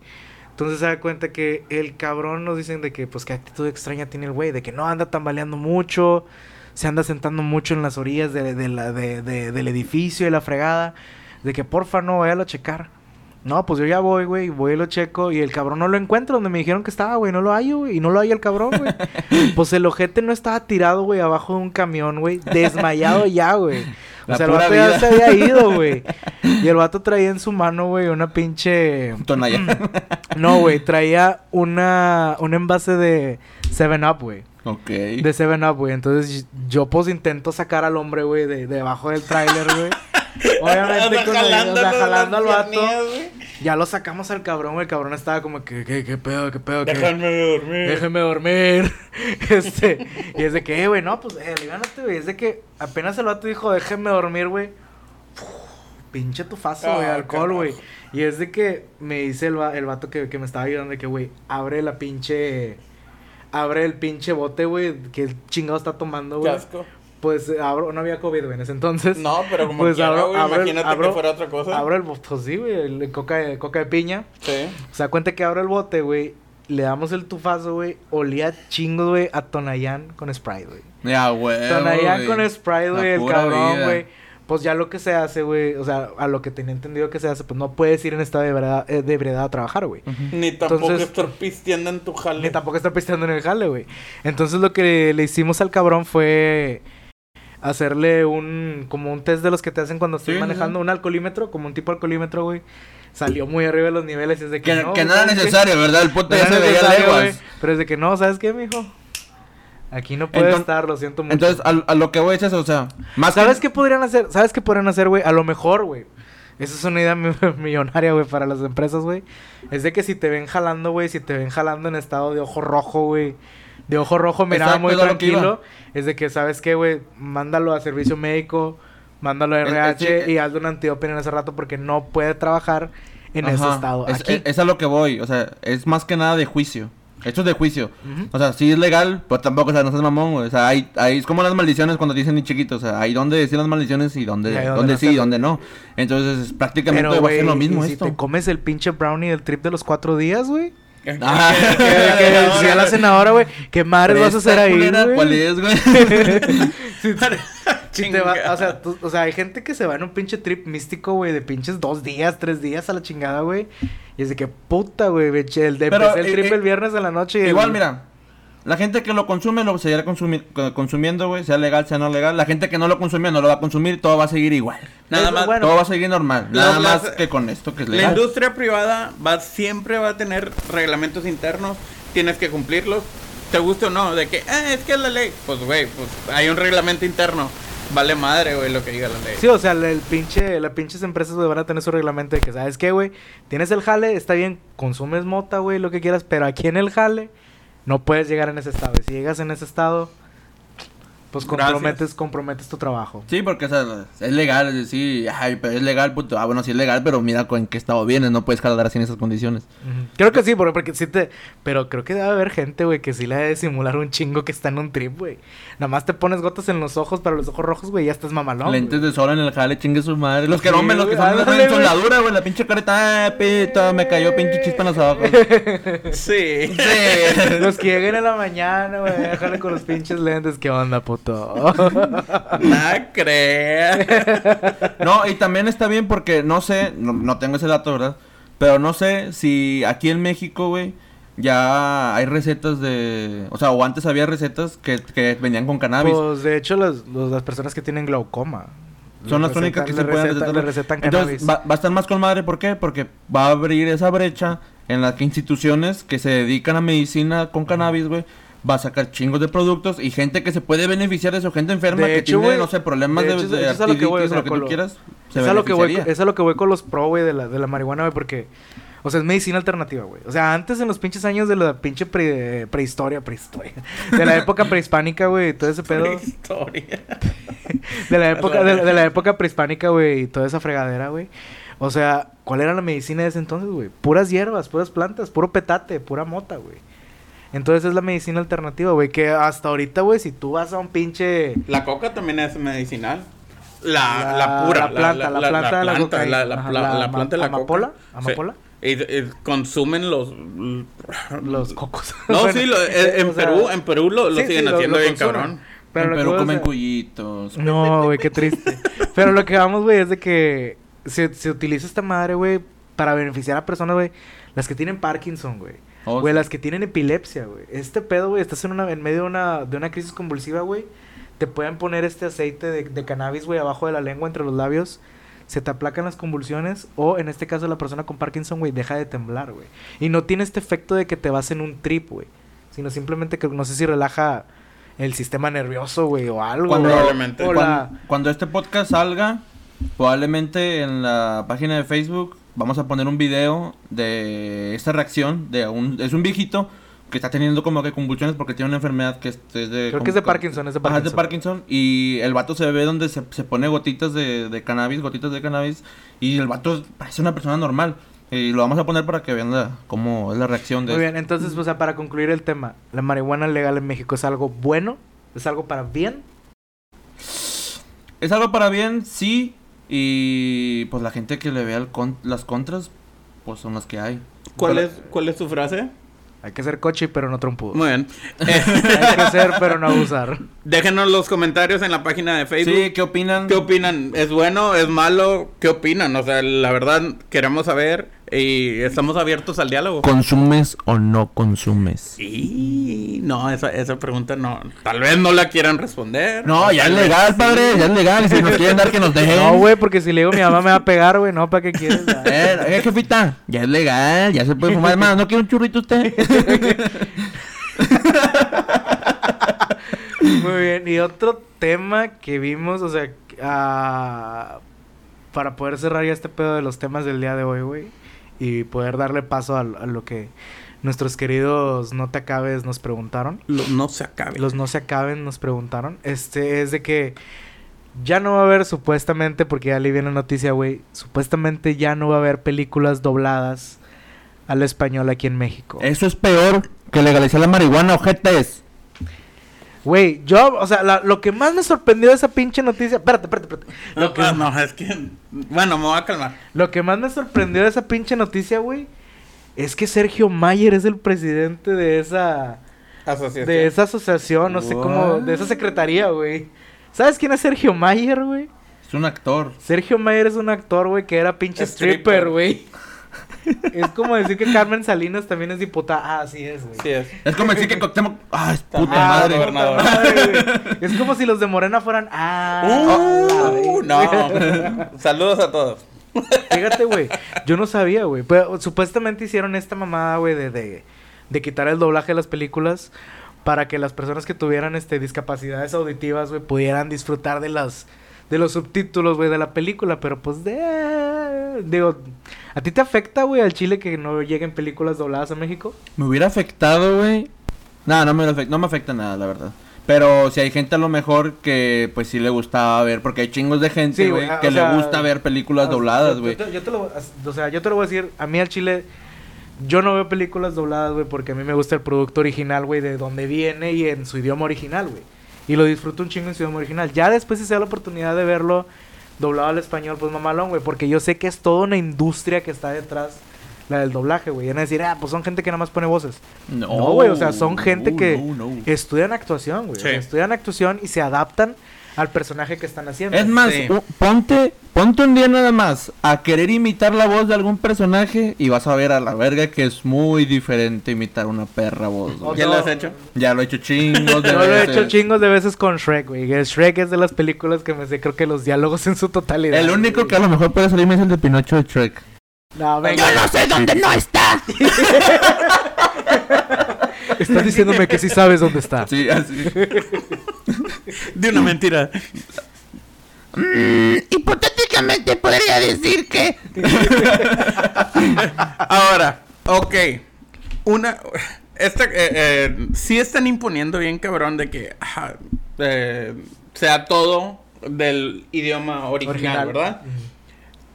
Entonces se da cuenta que el cabrón nos dicen de que, pues, qué actitud extraña tiene el güey. De que no anda tambaleando mucho. Se anda sentando mucho en las orillas de, de la, de- de- del edificio y la fregada. De que porfa no, váyalo a checar. No, pues yo ya voy, güey, voy y lo checo y el cabrón no lo encuentro donde me dijeron que estaba, güey, no lo hay, güey, y no lo hay el cabrón, güey. pues el ojete no estaba tirado, güey, abajo de un camión, güey, desmayado ya, güey. O sea, el vato ya se había ido, güey. Y el vato traía en su mano, güey, una pinche... No, güey, traía una... un envase de 7-Up, güey. ok. De 7-Up, güey. Entonces yo pues intento sacar al hombre, güey, de, debajo del tráiler, güey. Obviamente con el, o sea, jalando al vato. Ya lo sacamos al cabrón, güey. El cabrón estaba como que, ¿qué, qué pedo, qué pedo, qué? Déjame dormir. Déjeme dormir. este, y es de que, eh, güey, no, pues, eh, güey. Es de que apenas el vato dijo, déjeme dormir, güey. Pinche tufazo, güey, Ah, alcohol, güey. Y es de que me dice el, va- el vato que, que me estaba ayudando, de que, güey, abre la pinche. Abre el pinche bote, güey, que el chingado está tomando, Qué güey. asco. Pues eh, abro, no había COVID, güey, en ese entonces. No, pero como Pues quiera, abro- güey, imagínate abro- que fuera otra cosa. Abro el bote, pues sí, güey, coca de, coca de piña. Sí. O sea, cuenta que abro el bote, güey. Le damos el tufazo, güey. Olía chingo, güey, a Tonayán con Sprite, güey. Ya, güey. Tonayán con Sprite, güey, el cabrón, güey. Pues ya lo que se hace, güey, o sea, a lo que tenía entendido que se hace, pues no puedes ir en estado de ebriedad, eh, de ebriedad a trabajar, güey. Ni tampoco Entonces- estar pisteando en tu jale. Ni tampoco está pisteando en el jale, güey. Entonces lo que le hicimos al cabrón fue hacerle un, como un test de los que te hacen cuando estás Sí, manejando, sí. un alcoholímetro, como un tipo alcoholímetro, güey. Salió muy arriba de los niveles y es de que, Que, no, que güey, no era necesario, ¿verdad? El puto No ya se veía leguas. Pero es de que no, ¿sabes qué, mijo? Aquí no puede Enton- estar, lo siento mucho. Entonces, a, a lo que voy es eso, o sea, más ¿Sabes que... qué podrían hacer? ¿Sabes qué podrían hacer, güey? A lo mejor, güey. Esa es una idea mi- millonaria, güey, para las empresas, güey. Es de que si te ven jalando, güey, si te ven jalando en estado de ojo rojo, güey. De ojo rojo, Exacto, muy es tranquilo. Es de que, ¿sabes qué, güey? Mándalo a servicio médico, mándalo a Es- es- RH sí, y hazle una antidoping en ese rato porque no puede trabajar en ese Ajá. estado. Es, Aquí. es- es a lo que voy, o sea, es más que nada de juicio. Esto es de juicio. Ujú. O sea, sí es legal, pero tampoco, o sea, no seas mamón, güey. O sea, hay, hay, es como las maldiciones cuando dicen ni chiquitos. O sea, hay donde decir las maldiciones y donde, donde donde no sí y donde no. Entonces, prácticamente Pero, va a ser lo mismo y si esto. te comes el pinche brownie del trip de los cuatro días, güey. Ah. Que, que decía la senadora, güey. ¿Qué madre vas a hacer ahí, culera? ¿Cuál es, güey? Si te- va- o, sea, tú- o sea, hay gente que se va en un pinche trip místico, güey, de pinches dos días, tres días a la chingada, güey. Y es de que puta, güey, el de Pero, empecé el eh, trip eh, el viernes en la noche. y el- Igual, mira. La gente que lo consume lo seguirá consumi- co- consumiendo, güey. Sea legal, sea no legal. La gente que no lo consume no lo va a consumir. Todo va a seguir igual. Nada Es- más. bueno, todo va a seguir normal. la- Nada la- más que con esto que es La legal. industria privada va siempre va a tener reglamentos internos, tienes que cumplirlos, te guste o no, de que, ah, es que es la ley. Pues, güey, pues hay un reglamento interno. Vale madre, güey, lo que diga la ley. Sí, o sea, el, pinche, las pinches empresas, van a tener su reglamento de que, ¿sabes qué, güey? Tienes el jale, está bien, consumes mota, güey, lo que quieras, pero aquí en el jale no puedes llegar en ese estado. Si llegas en ese estado, pues Gracias. comprometes, comprometes tu trabajo. Sí, porque o sea, es legal, es decir, ay, pero es legal, puto. Ah, bueno, sí es legal, pero mira con en qué estado vienes, no puedes jalar así en esas condiciones. Creo que sí, porque, porque sí te... Pero creo que debe haber gente, güey, que sí le debe simular un chingo que está en un trip, güey. Nada más te pones gotas en los ojos para los ojos rojos, güey, ya estás mamalón. Lentes de sol en el jale, chingue su madre. Los que Sí, rompen, los que son en soldadura, güey, la pinche careta, ah, pito, me cayó pinche chispa en los ojos. Sí. Sí. Los que lleguen en la mañana, güey, déjale con los pinches lentes. ¿Qué onda, puto? Nada crea. No, y también está bien porque no sé, no, no tengo ese dato, ¿verdad? Pero no sé si aquí en México, güey, ya hay recetas de... O sea, o antes había recetas que, que venían con cannabis. Pues, de hecho, las, los- las personas que tienen glaucoma. Son las únicas que se pueden recetan- recetar. le recetan Entonces, cannabis. va, va a estar más con madre, ¿por qué? Porque va a abrir esa brecha en la que instituciones que se dedican a medicina con cannabis, güey, va a sacar chingos de productos y gente que se puede beneficiar de eso, gente enferma De que hecho, tiene, no sé, problemas de de, hecho, de, eso lo que voy, o artritis, sea, lo que con tú lo- quieras, se es a lo que voy, es a lo que voy con los pro, güey, de la, de la marihuana, güey, porque... O sea, es medicina alternativa, güey. O sea, antes en los pinches años de la pinche pre- prehistoria, prehistoria. De la época prehispánica, güey, todo ese pedo. Historia. De la época, de, de la época prehispánica, güey, y toda esa fregadera, güey. O sea, ¿cuál era la medicina de ese entonces, güey? Puras hierbas, puras plantas, puro petate, pura mota, güey. Entonces es la medicina alternativa, güey, que hasta ahorita, güey, si tú vas a un pinche... La coca también es medicinal. La, La- la, pura. la planta, la planta de la planta, cocaína. la, la, Ajá, la- la la ama- planta de la amapola, coca. amapola. Sí. Y, y consumen los... Los cocos. No, Bueno, sí, lo- en, en sea, Perú, en Perú lo, lo sí, siguen haciendo lo bien consumen. cabrón. Pero En Perú comen cuyitos. No, güey, qué triste. Pero lo que vamos, güey, es de que se, se utiliza esta madre, güey, para beneficiar a personas, güey, las que tienen Parkinson, güey. Oh, Güey, sí. las que tienen epilepsia, güey. Este pedo, güey, estás en, una, en medio de una, de una crisis convulsiva, güey. Te pueden poner este aceite de, de cannabis, güey, abajo de la lengua, entre los labios. Se te aplacan las convulsiones. O en este caso, la persona con Parkinson, güey, deja de temblar, güey. Y no tiene este efecto de que te vas en un trip, güey. Sino simplemente que no sé si relaja el sistema nervioso, güey, o algo. Cuando. Probablemente. O cuando este podcast salga, probablemente en la página de Facebook vamos a poner un video de esta reacción de un es un viejito que está teniendo como que convulsiones porque tiene una enfermedad que es, de Creo que es de Parkinson, es de Ajá, es de Parkinson. Parkinson y el vato se ve donde se, se pone gotitas de, de cannabis, gotitas de cannabis y el vato parece una persona normal. Y lo vamos a poner para que vean la, cómo es la reacción de Muy bien, entonces, o sea, para concluir el tema, ¿la marihuana legal en México es algo bueno? ¿Es algo para bien? Es algo para bien, sí. Y pues la gente que le vea el con- las contras, pues son las que hay. ¿Cuál es, ¿Cuál es tu frase? Hay que ser coche, pero no trompudo. Muy bien. Eh, Hay que ser, pero no abusar. déjenos los comentarios en la página de Facebook. Sí, ¿qué opinan? ¿Qué opinan? ¿Es bueno? ¿Es malo? ¿Qué opinan? O sea, la verdad, queremos saber y estamos abiertos al diálogo. ¿Consumes o no consumes? Y no, esa, esa pregunta no. Tal vez no la quieran responder. No, ya es legal, sí. padre, ya es legal. Y si nos quieren dar, que nos dejen. No, güey, porque si le digo mi mamá me va a pegar, güey. No, ¿para qué quieres? Eh, eh, jefita, ya es legal, ya se puede fumar. Más, ¿no quiere un churrito usted? Muy bien. Y otro tema que vimos, o sea, ah, para poder cerrar ya este pedo de los temas del día de hoy, güey. Y poder darle paso a, a lo que nuestros queridos no te acabes nos preguntaron. Lo- no se acabe. Los no se acaben nos preguntaron. Este es de que ya no va a haber supuestamente, porque ya le viene noticia, güey. Supuestamente ya no va a haber películas dobladas al español aquí en México. Eso es peor que legalizar la marihuana, ojetes. Güey, yo, o sea, la- lo que más me sorprendió de esa pinche noticia. Espérate, espérate, espérate. No, Lo que, no, es que. Bueno, me voy a calmar. lo que más me sorprendió de esa pinche noticia, güey, es que Sergio Mayer es el presidente de esa. Asociación. De esa asociación, no sé cómo. De esa secretaría, güey. ¿Sabes quién es Sergio Mayer, güey? Es un actor. Sergio Mayer es un actor, güey, que era pinche stripper, Stripper. güey. es como decir que Carmen Salinas también es diputada. Ah, así es, güey. Sí es. Es como decir que Cuauhtémoc... Ah, es puta Ah, madre. gobernador. madre, es como si los de Morena fueran. Ah, Uh, no. Saludos a todos. Fíjate, güey. Yo no sabía, güey. Pero supuestamente hicieron esta mamada, güey, de, de, de quitar el doblaje de las películas para que las personas que tuvieran este discapacidades auditivas, güey, pudieran disfrutar de las de los subtítulos, güey, de la película, pero pues de digo, ¿a ti te afecta, güey, al Chile que no lleguen películas dobladas a México? Me hubiera afectado, güey. No, no me, afecta, no me afecta nada, la verdad. Pero si hay gente a lo mejor que pues sí le gustaba ver, porque hay chingos de gente, güey, que le sea, gusta ver películas dobladas, güey. Yo, te- yo te lo, o sea, yo te lo voy a decir, a mí al Chile yo no veo películas dobladas, güey, porque a mí me gusta el producto original, güey, de donde viene y en su idioma original, güey. Y lo disfruto un chingo en su idioma original. Ya después si se da la oportunidad de verlo doblado al español, pues mamalón, güey, porque yo sé que es toda una industria que está detrás la del doblaje, güey. Y van a decir, ah, pues son gente que nada más pone voces. No, No, güey, o sea, son gente no, que no, no. estudian actuación, güey. O Sí. sea, estudian actuación y se adaptan al personaje que están haciendo. Es más, Sí. ponte, ponte un día nada más a querer imitar la voz de algún personaje y vas a ver a la verga que es muy diferente imitar una perra voz. ¿Ya no. lo has hecho? Ya lo he hecho chingos de Yo lo he hecho chingos de veces con Shrek, güey. Shrek es de las películas que me sé, creo que los diálogos en su totalidad. El único güey. que a lo mejor puede salirme es el de Pinocho de Shrek. No, venga. sé dónde no está. Estás diciéndome que sí sabes dónde está. Sí, así. De una mentira. hipotéticamente podría decir que. Ahora, ok. Una. Esta, eh, eh, sí están imponiendo bien, cabrón, de que ajá, eh, sea todo del idioma original, ¿verdad?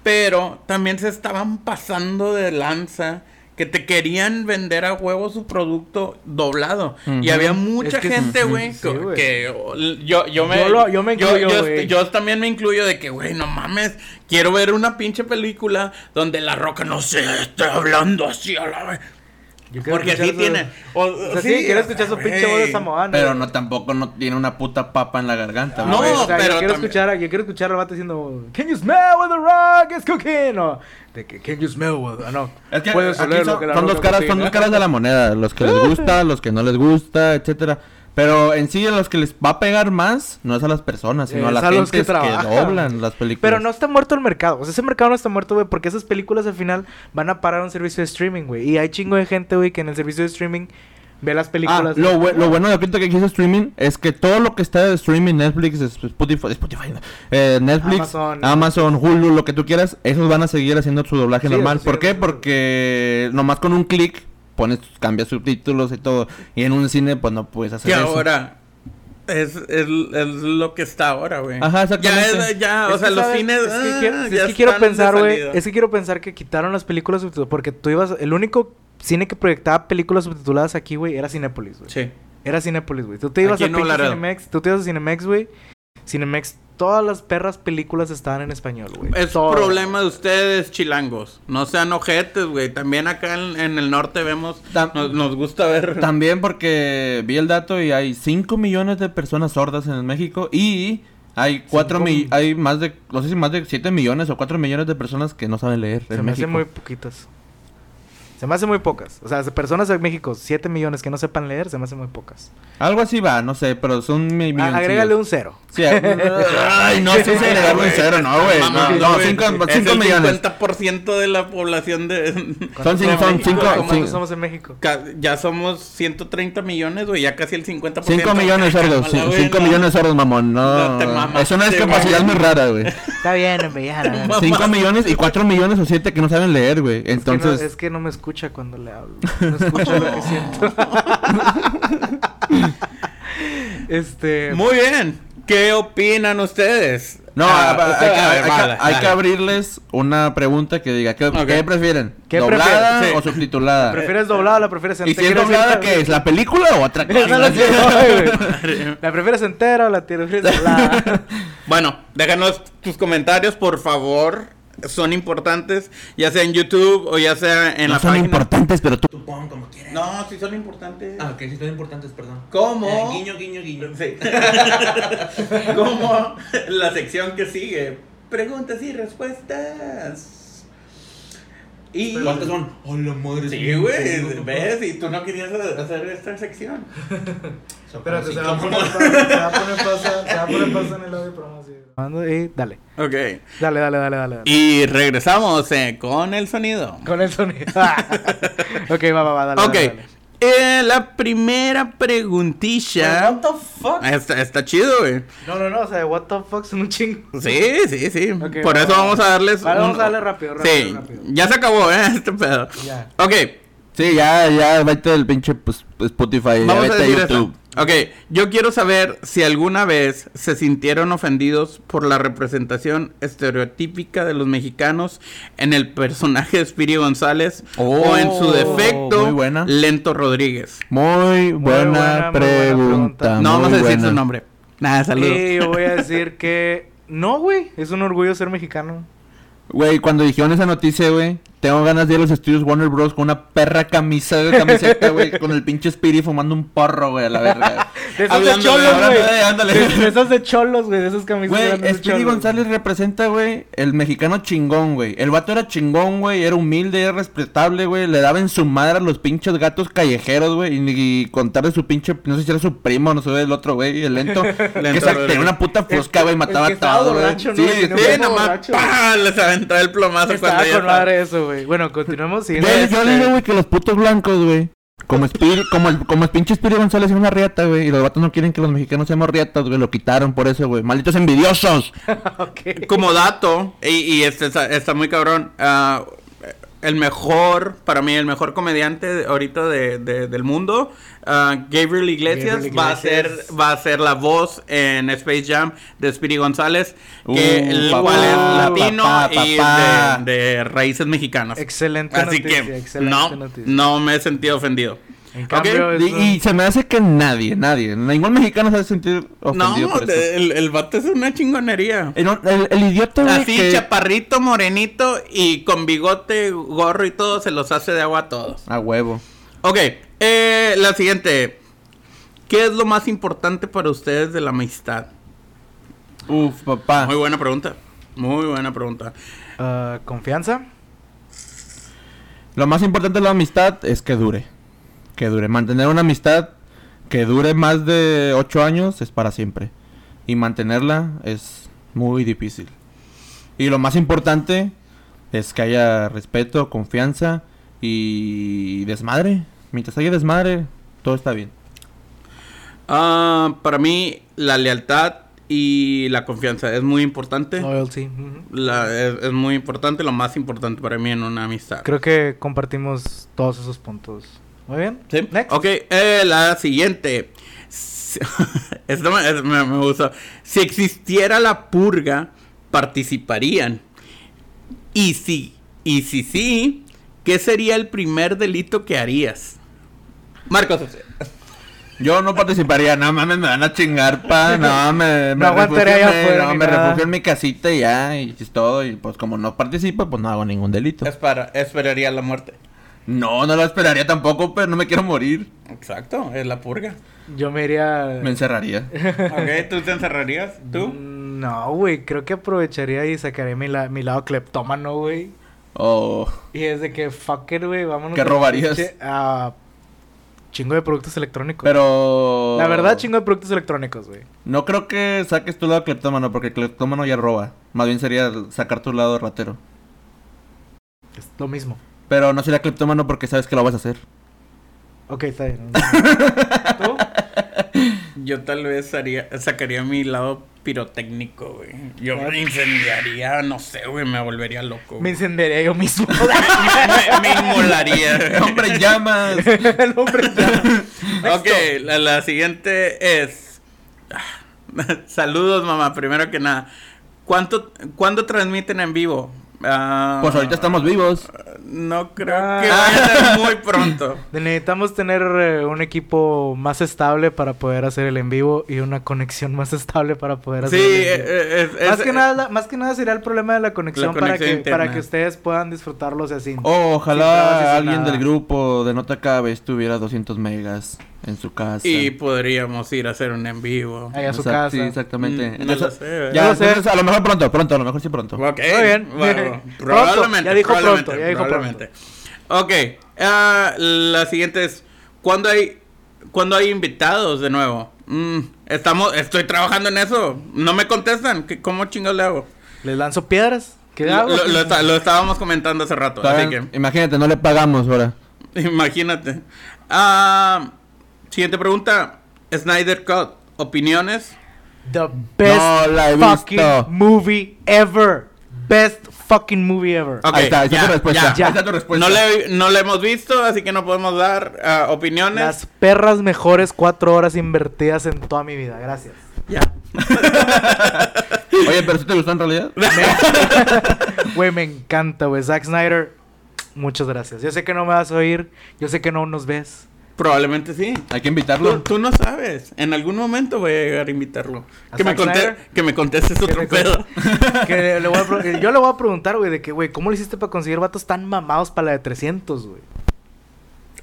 Pero también se estaban pasando de lanza que te querían vender a huevo su producto doblado. Y había mucha Es que- gente, güey, sí, que, yo, yo me... Yo lo- yo me incluyo, yo, güey. yo también me incluyo de que, güey, no mames, quiero ver una pinche película donde la roca no se esté hablando así a la vez. Yo Porque sí su- tiene. O, O sea, sí, quiero escuchar su pinche voz de güey. Samoano. Pero no, tampoco no tiene una puta papa en la garganta. No, o sea, pero yo quiero también- escuchar, a- yo quiero escuchar al vato diciendo, Can you smell what the rock is cooking? O de que Can you smell what, ah, no. Es que Puedes lo son, que la son dos caras, son dos caras de la moneda, los que les gusta, los que no les gusta, etcétera. Pero en sí a los que les va a pegar más no es a las personas, sino a las a los que que, doblan las películas. Pero no está muerto el mercado. O sea, ese mercado no está muerto, güey, porque esas películas al final van a parar un servicio de streaming, güey. Y hay chingo de gente, güey, que en el servicio de streaming ve las Ah, películas. lo, bue- lo bueno de ahorita que existe streaming es que todo lo que está de streaming, Netflix, Spotify, Spotify eh, Netflix, Amazon. Amazon. Hulu, lo que tú quieras, esos van a seguir haciendo su doblaje Sí, normal. ¿Por qué? Porque nomás con un clic pones, cambias subtítulos y todo. Y en un cine, pues no puedes hacer Que eso. ahora es, es, es lo que está ahora, güey. Ajá, Ya, exactamente. es- ya, Es o sea, los ¿sabes? cines. Es que, ah, quiero, es ya que quiero están de pensar, güey. Es que quiero pensar que quitaron las películas subtituladas. Porque tú ibas. El único cine que proyectaba películas subtituladas aquí, güey, era Cinépolis, güey. Sí. Era Cinépolis, güey. Tú te ibas Aquí a Laredo. Cinemex. Tú te ibas a Cinemex, güey. Cinemex, todas las perras películas estaban en español, güey. Es Todas. problema de ustedes, chilangos. No sean ojetes, güey. También acá en, en el norte vemos. Tam- Nos, nos gusta ver. También porque vi el dato y hay 5 millones de personas sordas en México y hay cuatro mi- hay más de no sé si más de 7 millones o 4 millones de personas que no saben leer Se en me México. hacen muy poquitas. Se me hace muy pocas. O sea, de personas en México, 7 millones que no sepan leer, se me hace muy pocas. Algo así va, no sé, pero son mi- Ah, milloncillos. agrégale un cero. Sí, ay, no, sí, sí, agregarle un cero, no, güey. No, no, güey, cinco, es el millones. 50% de la población de... Son cinco, de son México. cinco, ¿Cuántos cinco. somos en México? Ya somos 130 millones, güey, ya casi el 50%. 5 millones sordos, Cámara, güey, 5 no. millones sordos, mamón. No, No es una discapacidad muy rara, güey. Está bien, hombre, ya. la verdad. 5 millones y 4 millones o 7 que no saben leer, güey. Es que no- Entonces, es que no me escucha cuando le hablo. No escucha lo que siento. este. Muy bien. ¿Qué opinan ustedes? no, Ah, hay, o que- a ver, hay que- vale, hay que dale. abrirles una pregunta que diga, ¿qué, Ok. qué prefieren? ¿Qué ¿Doblada prefieres? Sí. o subtitulada? ¿Prefieres doblada o la prefieres ¿Y entera? si es doblada, qué es? ¿La película o otra cosa? la quiero, güey. ¿La prefieres entera o la prefieres doblada? Bueno, déjanos tus comentarios, por favor. Son importantes, ya sea en YouTube o ya sea en no la son página. importantes, pero tú... No, sí son importantes. Ah, ok, sí son importantes, perdón. ¿Cómo? Eh, guiño, guiño, guiño. Sí. Como la sección que sigue. Preguntas y respuestas. Y... ¿Cuántas son? Hola, madre. Sí, güey, ves, y tú no querías hacer esta sección. Espérate, se va a poner pausa, se va a poner en el audio, y dale. Ok. Dale, dale, dale, dale. dale. Y regresamos eh, con el sonido. Con el sonido. ok, va, va, va, dale. Ok. dale, dale. Eh, la primera preguntilla. What the fuck? Está, está chido, güey. No, no, no, o sea, what the fuck son un chingo. Sí, sí, sí. Por va, eso va, vamos a darles. Vale, un- vamos a darle rápido, rápido, Sí, rápido. ya se acabó, ¿eh? Este pedo. Ya. Ok, Sí, ya, ya, vete del pinche pues, Spotify, vamos vete a decir YouTube. esto. Ok, yo quiero saber si alguna vez se sintieron ofendidos por la representación estereotípica de los mexicanos en el personaje de Spiri González o en su Oh, defecto, muy buena. Lento Rodríguez. Muy buena, buena, muy buena pregunta. No vamos a decir buena. su nombre. Nada, saludos. Y yo voy a decir que no, güey, es un orgullo ser mexicano. Güey, cuando dijeron esa noticia, güey, tengo ganas de ir a los estudios Warner Bros. con una perra camisa de camiseta, güey, con el pinche Spirit fumando un porro, güey, a la verga. De esos Hablando de de- cholos, güey. de- ándale. De, esos de cholos, güey, de esos camisas Güey, Speedy cholos. González representa, güey, el mexicano chingón, güey. El vato era chingón, güey, era humilde, era respetable, güey. Le daba en su madre a los pinches gatos callejeros, güey. Y, y contar de su pinche, no sé si era su primo, no sé, el otro, güey, el lento. que Lento, se- güey. tenía una puta fosca, güey, mataba que estaba todo, güey. Sí, Que sí, no Sí, fue nomás, les aventaba el plomazo Estaba cuando con estaba. madre eso, güey. Bueno, continuemos. Yo, siguiendo. yo digo, güey, que los putos blancos, güey. Como como el, como el pinche Speedy González es una riata, güey. Y los vatos no quieren que los mexicanos seamos riatas, güey. Lo quitaron por eso, güey. Malditos envidiosos. Como dato, y, y este está, está muy cabrón, ah, el mejor, para mí, el mejor comediante de- ahorita de, de- del mundo, ah, Gabriel, Iglesias, Gabriel va a ser va a ser la voz en Space Jam de Speedy González, que Uh, el papá, cual es latino papá, y papá. De, de raíces mexicanas. Excelente Así noticia, que excelente no, noticia. no me he sentido ofendido. En cambio, Y, eso- y se me hace que nadie, nadie, ningún mexicano se a sentir ofendido No, por eso. el, el vato es una chingonería. El, el- el idiota, Así, que... chaparrito, morenito y con bigote, gorro y todo, se los hace de agua a todos. A huevo. Ok, eh, la siguiente. ¿Qué es lo más importante para ustedes de la amistad? Uf, papá. Muy buena pregunta. Muy buena pregunta. Ah, confianza. Lo más importante de la amistad es que dure. Que dure. Mantener una amistad que dure más de 8 años es para siempre. Y mantenerla es muy difícil. Y lo más importante es que haya respeto, confianza y desmadre. Mientras haya desmadre, todo está bien. Ah, para mí, la lealtad y la confianza es muy importante. Loyalty. La- es, es muy importante, lo más importante para mí en una amistad. Creo que compartimos todos esos puntos. Muy bien. Sí. Next. Ok, eh, la siguiente. Si- Esto me, me- me gusta. Si existiera la purga, participarían. Y si, y si sí, ¿qué sería el primer delito que harías? Marcos. Yo no participaría, no mames, me van a chingar, pa. No, me, me No aguantaría refugio, me- afuera no, ni me nada. refugio en mi casita y ya, y todo. Y pues como no participo, pues no hago ningún delito. Espera, esperaría la muerte. No, no lo esperaría tampoco, pero no me quiero morir. Exacto, es la purga. Yo me iría. Me encerraría. Ok, ¿tú te encerrarías? ¿Tú? Mm, No, güey. Creo que aprovecharía y sacaría mi, la- mi lado cleptómano, güey. Oh. Y es de que, fuck it, güey, vámonos. ¿Qué robarías? A chingo de productos electrónicos. Pero. La verdad, chingo de productos electrónicos, güey. No creo que saques tu lado cleptómano, porque el cleptómano ya roba. Más bien sería sacar tu lado ratero. Es lo mismo. Pero no sería cleptómano porque sabes que lo vas a hacer. Ok, está bien. ¿Tú? Yo tal vez haría, sacaría mi lado pirotécnico, güey. Yo me incendiaría, no sé, güey, me volvería loco. Me incendiaría yo mismo. me, me inmolaría. ¡Hombre, llamas! el hombre ya. ok, la, la siguiente es... Saludos, mamá, primero que nada. ¿Cuánto, ¿Cuándo transmiten en vivo? Ah, Pues ahorita estamos vivos. No creo Ah. que vaya a ser muy pronto. Necesitamos tener eh, un equipo más estable para poder hacer el en vivo y una conexión más estable para poder hacer Sí, el en vivo. eh, es- más, es- que nada, más que nada sería el problema de la conexión, La para, que, interna. para que ustedes puedan disfrutarlos así. Oh, ojalá alguien nada. del grupo de Nota Cabe tuviera 200 megas en su casa. Y podríamos ir a hacer un en vivo. Ahí a su casa. Sí, exactamente. Mm, no Entonces, lo sé, ya, No lo sé. entonces, a lo mejor pronto, pronto, a lo mejor sí pronto. Ok, Muy bien. bueno, Pronto, probablemente. ya dijo probablemente, pronto, ya dijo probablemente. Ok, ah, la siguiente es, ¿cuándo hay, ¿cuándo hay invitados de nuevo? Mm, estamos, estoy trabajando en eso. No me contestan. ¿Qué- ¿Cómo chingados le hago? ¿Les lanzo piedras? ¿Qué Lo, hago? lo- lo está- lo estábamos comentando hace rato, así que Imagínate, no le pagamos ahora. imagínate. Ah, siguiente pregunta. Snyder Cut, opiniones. The best No la he fucking visto. movie ever. Best fucking movie ever. Ok, Ahí está, ahí está ya, tu respuesta. ya. Ahí está tu respuesta. No le, no le hemos visto, así que no podemos dar ah, opiniones. Las perras mejores cuatro horas invertidas en toda mi vida. Gracias. Ya. Oye, pero si te gustó en realidad. Güey, me encanta, güey. Zack Snyder, muchas gracias. Yo sé que no me vas a oír. Yo sé que no nos ves. Probablemente sí. Hay que invitarlo. tú no sabes. En algún momento voy a llegar a invitarlo. ¿A Que me, Snyder? que me contestes otro pedo. Que le voy a pre- yo le voy a preguntar, güey, de que, güey, ¿cómo le hiciste para conseguir vatos tan mamados para la de 300, güey?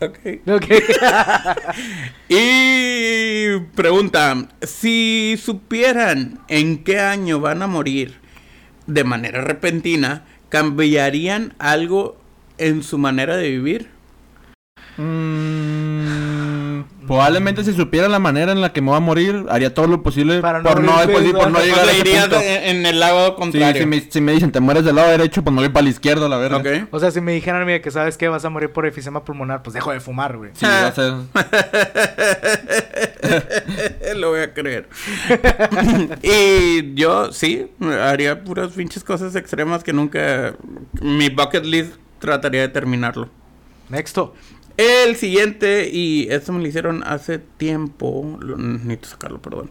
ok. Ok. Y pregunta, si supieran en qué año van a morir de manera repentina, ¿cambiarían algo en su manera de vivir? Mm, probablemente si supiera la manera en la que me voy a morir, haría todo lo posible Para no por, no, pues, sí, por no llegar a ese punto. en, en el lado Sí, contrario. si, me, si me dicen te mueres del lado derecho, pues me voy para la izquierda, la verdad. O sea, si me dijeran, mira, que sabes que vas a morir por efisema pulmonar, pues dejo de fumar, güey. Sí, va a ser. Lo voy a creer. y yo sí, haría puras pinches cosas extremas que nunca... Mi bucket list trataría de terminarlo. Nexto. El siguiente, y esto me lo hicieron hace tiempo. lo- necesito sacarlo, perdón.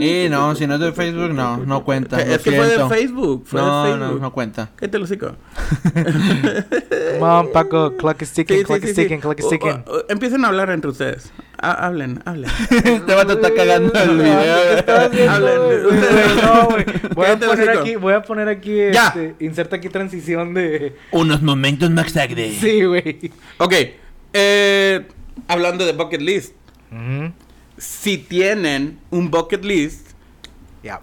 Y no, si no es de Facebook, no, no cuenta. lo Es que fue de. Facebook. Fue No, de no, Facebook. no cuenta. ¿Qué te lo sigo? Come on, Paco. Clock is ticking, clock is ticking, clock is ticking. o- o- empiecen a hablar entre ustedes. Ha- hablen, hablen. este vato está cagando el video. Hablen. No, güey. Voy a poner aquí, voy a poner aquí, Ya. este, inserta aquí transición de... Unos momentos más tarde. Sí, güey. Ok. Eh, hablando de bucket list. Si tienen un bucket list,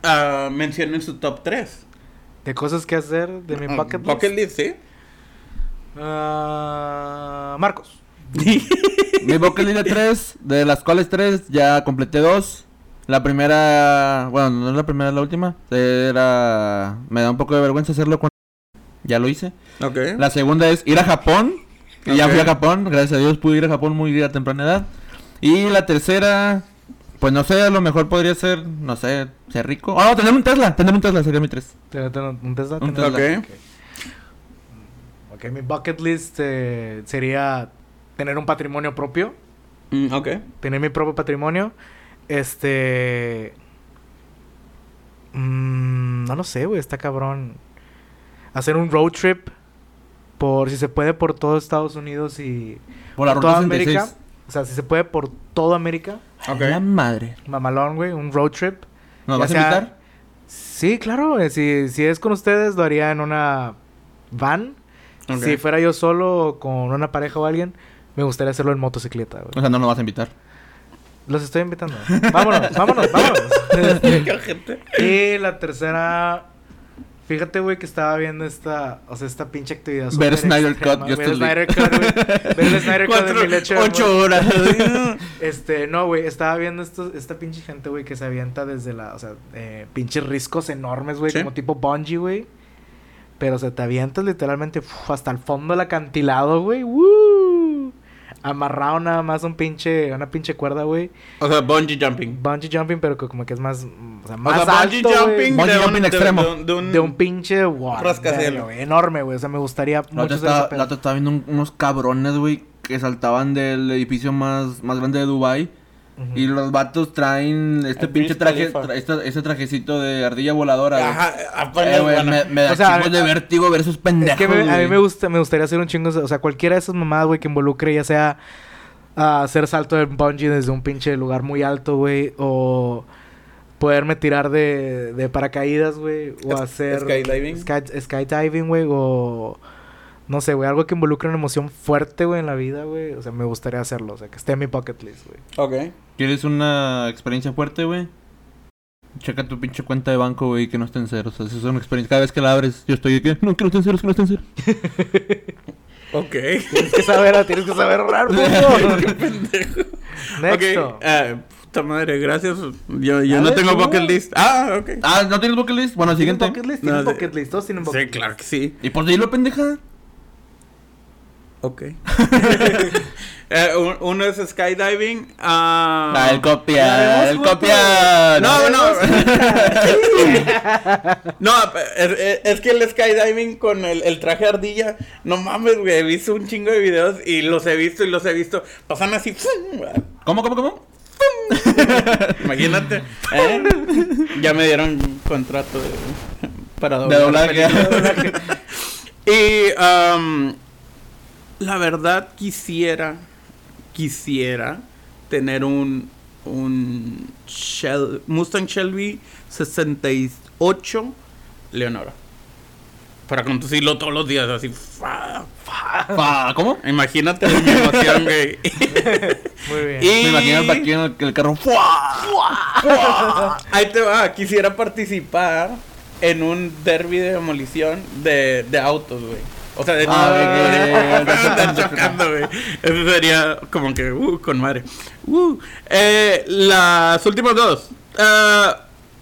ah, mencionen su top 3. De cosas que hacer de mi bucket list. bucket list, ¿sí? Ah, Marcos. Mi bucket list de tres, de las cuales tres ya completé dos. La primera, bueno, no es la primera, es la última. Era, me da un poco de vergüenza hacerlo cuando ya lo hice. La segunda es ir a Japón. Y ya fui a Japón, gracias a Dios pude ir a Japón muy a temprana edad. Y la tercera, pues no sé, a lo mejor podría ser, no sé, ser rico. Oh, tener un Tesla, tener un Tesla sería mi tres. ¿Te- te- ¿Un Tesla? Un ¿Tener- Tesla. Ok. Ok, mi bucket list eh, sería tener un patrimonio propio. Mm, ok. Tener mi propio patrimonio. Este... mm, no lo sé, güey. Está cabrón. Hacer un road trip. Por, si se puede, por todo Estados Unidos y... Por la por toda 66. América. O sea, si se puede, por toda América. Ok. La madre. Mamalón, güey. Un road trip. ¿Nos vas a invitar? Sí, claro. eh, Si, si es con ustedes, lo haría en una van. Si fuera yo solo o con una pareja o alguien, me gustaría hacerlo en motocicleta, güey. O sea, no nos vas a invitar. Los estoy invitando. Vámonos, vámonos, vámonos. Qué ojete. y la tercera, Fíjate, güey, que estaba viendo esta, o sea, esta pinche actividad. Ver Snyder extrema, Cut, Ver Justice Snyder Cut, güey. Ver Snyder Cut mi leche. ocho horas. Este, no, güey, estaba viendo esto, esta pinche gente, güey, que se avienta desde la, o sea, eh, pinches riscos enormes, güey, Sí. como tipo bungee, güey. Pero se te avientas literalmente uf, hasta el fondo del acantilado, güey. ¡Woo! Amarrado nada más un pinche, a una pinche cuerda, güey. O sea, bungee jumping. Bungee jumping, pero que como que es más, o sea, O más sea, bungee alto, güey. jumping Bungee de un, jumping de- extremo. de un- de un- De un pinche wow, Rascacielos. enorme, güey. O sea, me gustaría La mucho pedo. la otra estaba viendo un- unos cabrones, güey, que saltaban del edificio más, más grande de Dubai Y los vatos traen este El pinche traje, tra- este, ese trajecito de ardilla voladora. Ajá, apenas, Eh, me, me da O sea, chingos de vértigo ver esos pendejos, Es que me- a mí me gusta, me gustaría hacer un chingo, o sea, cualquiera de esas mamadas, güey, que involucre ya sea a hacer salto de bungee desde un pinche lugar muy alto, güey, o poderme tirar de, de paracaídas, güey, o Es- hacer skydiving. sky- skydiving, güey, o no sé, güey, algo que involucre una emoción fuerte, güey, en la vida, güey, o sea, me gustaría hacerlo, o sea, que esté en mi bucket list, güey. Ok. ¿Quieres una experiencia fuerte, güey? Checa tu pinche cuenta de banco, güey, que no esté en cero. O sea, es una experiencia. Cada vez que la abres, yo estoy de que no, que no esté en ceros, que no esté en cero. Ok. Tienes que saber, tienes que saber ahorrar, puto. Qué pendejo. Next. Ok. eh, puta madre, gracias. Yo, yo no ver, tengo tú. bucket list. Ah, ok. Ah, ¿no tienes bucket list? Bueno, ¿Tienes siguiente. bucket list? No, ¿Tienes sí. bucket list? Todos tienen bucket Sí, list. claro que sí. ¿Y por dilo, pendeja? Ok. Eh, un- uno es skydiving. ah, Ah, el copia, el copia. No, no. no, es, que el skydiving con el, el traje ardilla, no mames, güey. He visto un chingo de videos y los he visto y los he visto. Pasan así. ¿Cómo, cómo, cómo? Imagínate. ¿eh? Ya me dieron contrato de, para De doblaje. películas. y am, la verdad quisiera, quisiera tener un, un Shel- Mustang Shelby 68 Leonora. Para conducirlo todos los días así. fa, fa. Pa, ¿Cómo? Imagínate mi emoción, güey. Muy bien. Y- Me imagino el en el, el carro. ¡fua! Ahí te va, quisiera participar en un derby de demolición de, de autos, güey. O sea, de Ah, de- estar chocando, güey. Eso sería como que, uh, con madre. Uh. Eh, las últimas dos. Ah,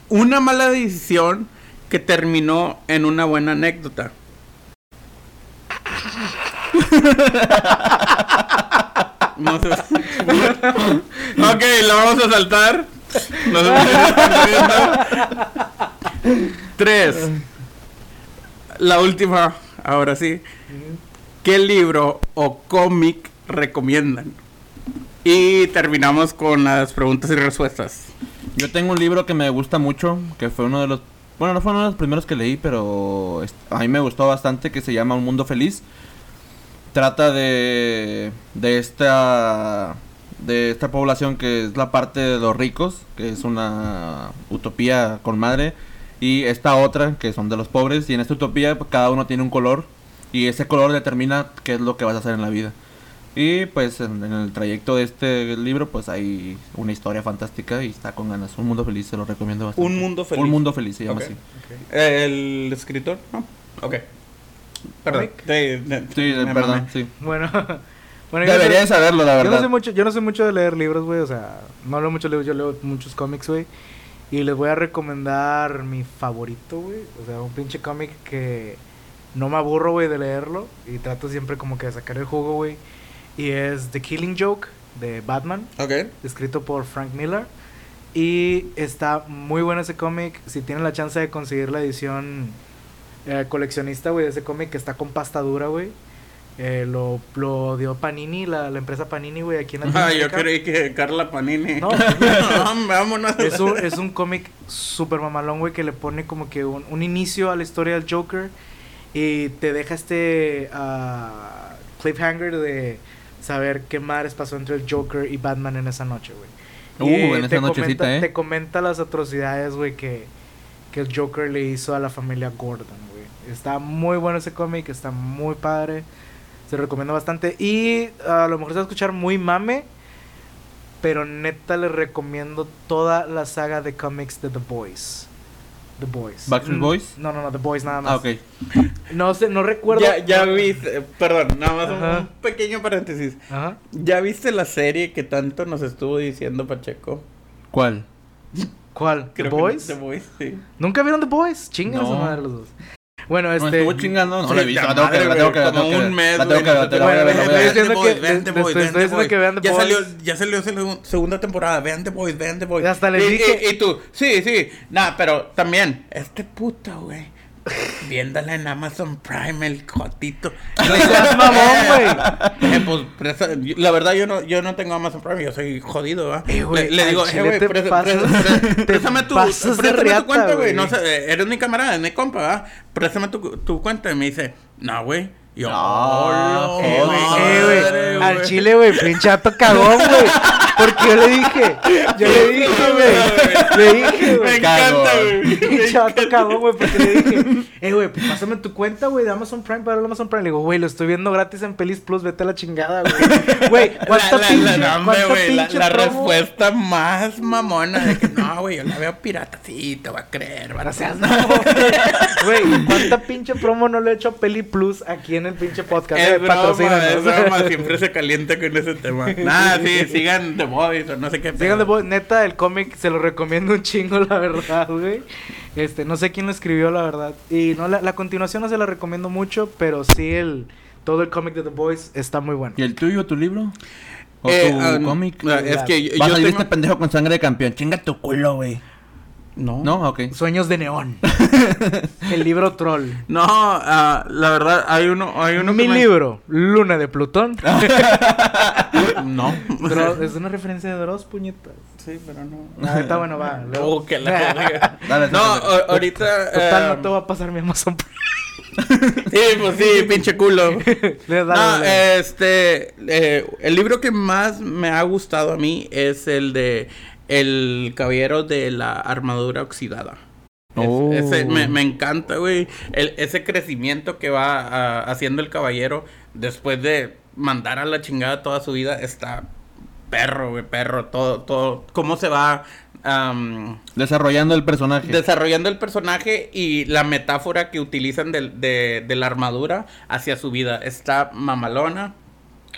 una mala decisión que terminó en una buena anécdota. No sé. ok, la vamos a saltar. No se están riendo. Tres. La última, ahora sí. ¿Qué libro o cómic recomiendan? Y terminamos con las preguntas y respuestas. Yo tengo un libro que me gusta mucho, que fue uno de los... Bueno, no fue uno de los primeros que leí, pero a mí me gustó bastante, que se llama Un Mundo Feliz. Trata de, de esta de esta población que es la parte de los ricos, que es una utopía con madre, y esta otra que son de los pobres, y en esta utopía pues, cada uno tiene un color, y ese color determina qué es lo que vas a hacer en la vida. Y pues en, en el trayecto de este libro pues hay una historia fantástica y está con ganas. Un mundo feliz, se lo recomiendo bastante. Un mundo feliz. Un mundo feliz se llama Ok. así. ¿El escritor? No. Ok. Perdón. ¿Cómic? De- de- Sí, perdón, sí. Bueno, bueno no Debería saberlo, la Yo no verdad. sé mucho, yo no sé mucho de leer libros, güey, o sea, no leo mucho libros, yo leo muchos cómics, güey. Y les voy a recomendar mi favorito, güey. O sea, un pinche cómic que no me aburro, güey, de leerlo. Y trato siempre como que de sacar el jugo, güey. Y es The Killing Joke de Batman, Ok. escrito por Frank Miller. Y está muy bueno ese cómic. Si tienen la chance de conseguir la edición eh, coleccionista, güey, de ese cómic que está con pasta dura, güey. Eh, lo, lo dio Panini, la, la empresa Panini, güey, aquí en Ah, yo creí que Carla Panini. No. No, vámonos. Es un, es un cómic súper mamalón, güey, que le pone como que un, un inicio a la historia del Joker y te deja este ah, cliffhanger de saber qué madres pasó entre el Joker y Batman en esa noche, güey. Uh, Y, en esa te nochecita, comenta, ¿eh? Te comenta las atrocidades, güey, que, que el Joker le hizo a la familia Gordon, güey. Está muy bueno ese cómic, está muy padre. Se lo recomiendo bastante. Y a lo mejor se va a escuchar muy mame. Pero neta les recomiendo toda la saga de cómics de The Boys. The Boys. Backstreet Mm, Boys? No, no, no, The Boys nada más. Ah, ok. No sé, no recuerdo. Ya, ya viste, perdón, nada más un- Ajá. un pequeño paréntesis. Ajá. ¿Ya viste la serie que tanto nos estuvo diciendo Pacheco? ¿Cuál? ¿Cuál? ¿The Creo Boys? The Boys, sí. ¿Nunca vieron The Boys? Chingan a su No. madre los dos. Bueno, ¿Me este. estuvo chingando? No Sí, la he visto. la tengo que ver, la tengo que la tengo que un mes, La tengo que la tengo que la que vean ya. Salió, ya salió segu- segunda temporada, vean The Boys, vean The Boys. Hasta les y, dije- Y, tú, sí, sí, nada, pero también, este puto, güey. Viéndola en Amazon Prime, el cotito. No seas mamón, güey. Eh, pues, la verdad, yo no, yo no tengo Amazon Prime, yo soy jodido, ¿va? Eh, le, digo, eh, güey, préstame tu, préstame tu cuenta, güey. No sé, eres mi camarada, es mi compa, ¿va? Préstame tu, tu cuenta. Y me dice, no, güey. Yo, No, "Hola, eh, güey, Eh, güey, al güey". chile, güey, pinche cagón, güey. Porque yo le dije, yo le dije, güey, le dije, Me encanta, güey. Cagón, güey, porque le dije, eh, güey, pues pásame tu cuenta, güey, de Amazon Prime para el Amazon Prime. Le digo, güey, lo estoy viendo gratis en Pelis Plus, vete a la chingada, güey. Güey, ¿cuánta La- pinche, cuánta pinche respuesta más mamona de que no, güey, yo la veo pirata, sí, te voy a creer. Gracias, no. Güey, ¿cuánta pinche promo no le he hecho a Peli Plus aquí en el pinche podcast? Es Eh, broma, es broma, siempre se calienta con ese tema. Nada, sí, sigan The Boys o no sé qué. Sigan. The Boys, neta, el cómic se lo recomiendo un chingo, la verdad, güey. Este, no sé quién lo escribió, la verdad. Y no la, la continuación no se la recomiendo mucho, pero sí el todo el cómic de The Boys está muy bueno. ¿Y el tuyo, tu libro? ¿O Eh, tu ah, cómic? ah, Es que yo, yo tengo- este pendejo con sangre de campeón. Chinga tu culo, güey. No. ¿No? Ok. Sueños de neón. el libro troll. No, ah, la verdad, hay uno, hay uno Mi que me- libro, Luna de Plutón. No. Es una referencia de Dross, puñetas. Sí, pero no. Ah, está bueno, va. luego. Oh, que la verga. Dale, No, ahorita. Total, eh, no te va a pasar mi Amazon. Sí, pues sí, pinche culo. Dale, No, dale. este, eh, el libro que más me ha gustado a mí es el de El Caballero de la Armadura Oxidada. Es- Oh. ese me, me encanta, güey. El- Ese crecimiento que va ah, haciendo el caballero después de mandar a la chingada toda su vida está perro, güey, perro. Todo, todo. Cómo se va Desarrollando el personaje. desarrollando el personaje y la metáfora que utilizan de la armadura hacia su vida. Está mamalona.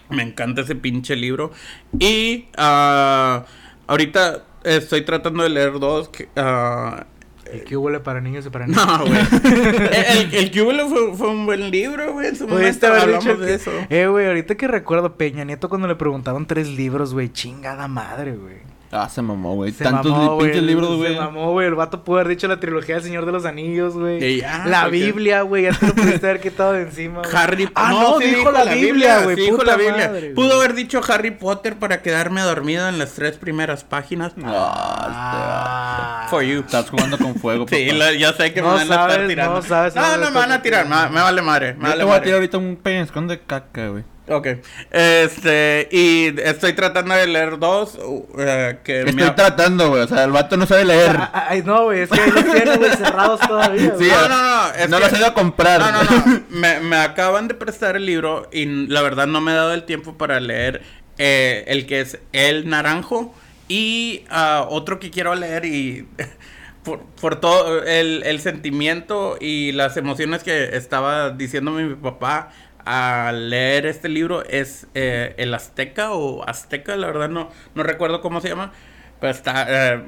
Me encanta ese pinche libro. Y ah, ahorita estoy tratando de leer dos. que, ah, El huele para niños y para niños. no, güey. el, el fue, fue un buen libro, güey. En su momento hablamos de que- eso. Eh, güey, ahorita que recuerdo Peña Nieto cuando le preguntaron tres libros, güey, chingada madre, güey. Ah, se mamó, güey. Se Tantos mamó, li- pinches libros, güey. Se mamó, güey. El vato pudo haber dicho la trilogía del Señor de los Anillos, güey. Ya, la Biblia, güey. Ya te lo pudiste haber quitado de encima, güey. Harry Ah, no, sí dijo la Biblia, güey. sí dijo la Biblia. madre. Pudo haber dicho Harry Potter para quedarme dormido en las tres primeras páginas. Ah. For you. Estás jugando con fuego, Sí, la- ya sé que No me van a estar sabes, tirando. no sabes no, a no me van a tirar, me, me vale madre. Me Yo vale te voy a madre. tirar ahorita un peñascón de caca, güey. Ok. Este, y estoy tratando de leer dos. uh, eh, que me Estoy tratando, güey. O sea, el vato no sabe leer. Ah, Ay, no, güey. Es que ahí los tienen, güey, cerrados todavía, Sí, güey. No, no, no. es no que- lo has ido a comprar. No, no, no. Me, me acaban de prestar el libro y la verdad no me he dado el tiempo para leer eh, el que es El Naranjo y ah, otro que quiero leer y por, por todo el, el sentimiento y las emociones que estaba diciéndome mi papá al leer este libro es eh, El Azteca o Azteca, la verdad no, no recuerdo cómo se llama, pero está... eh,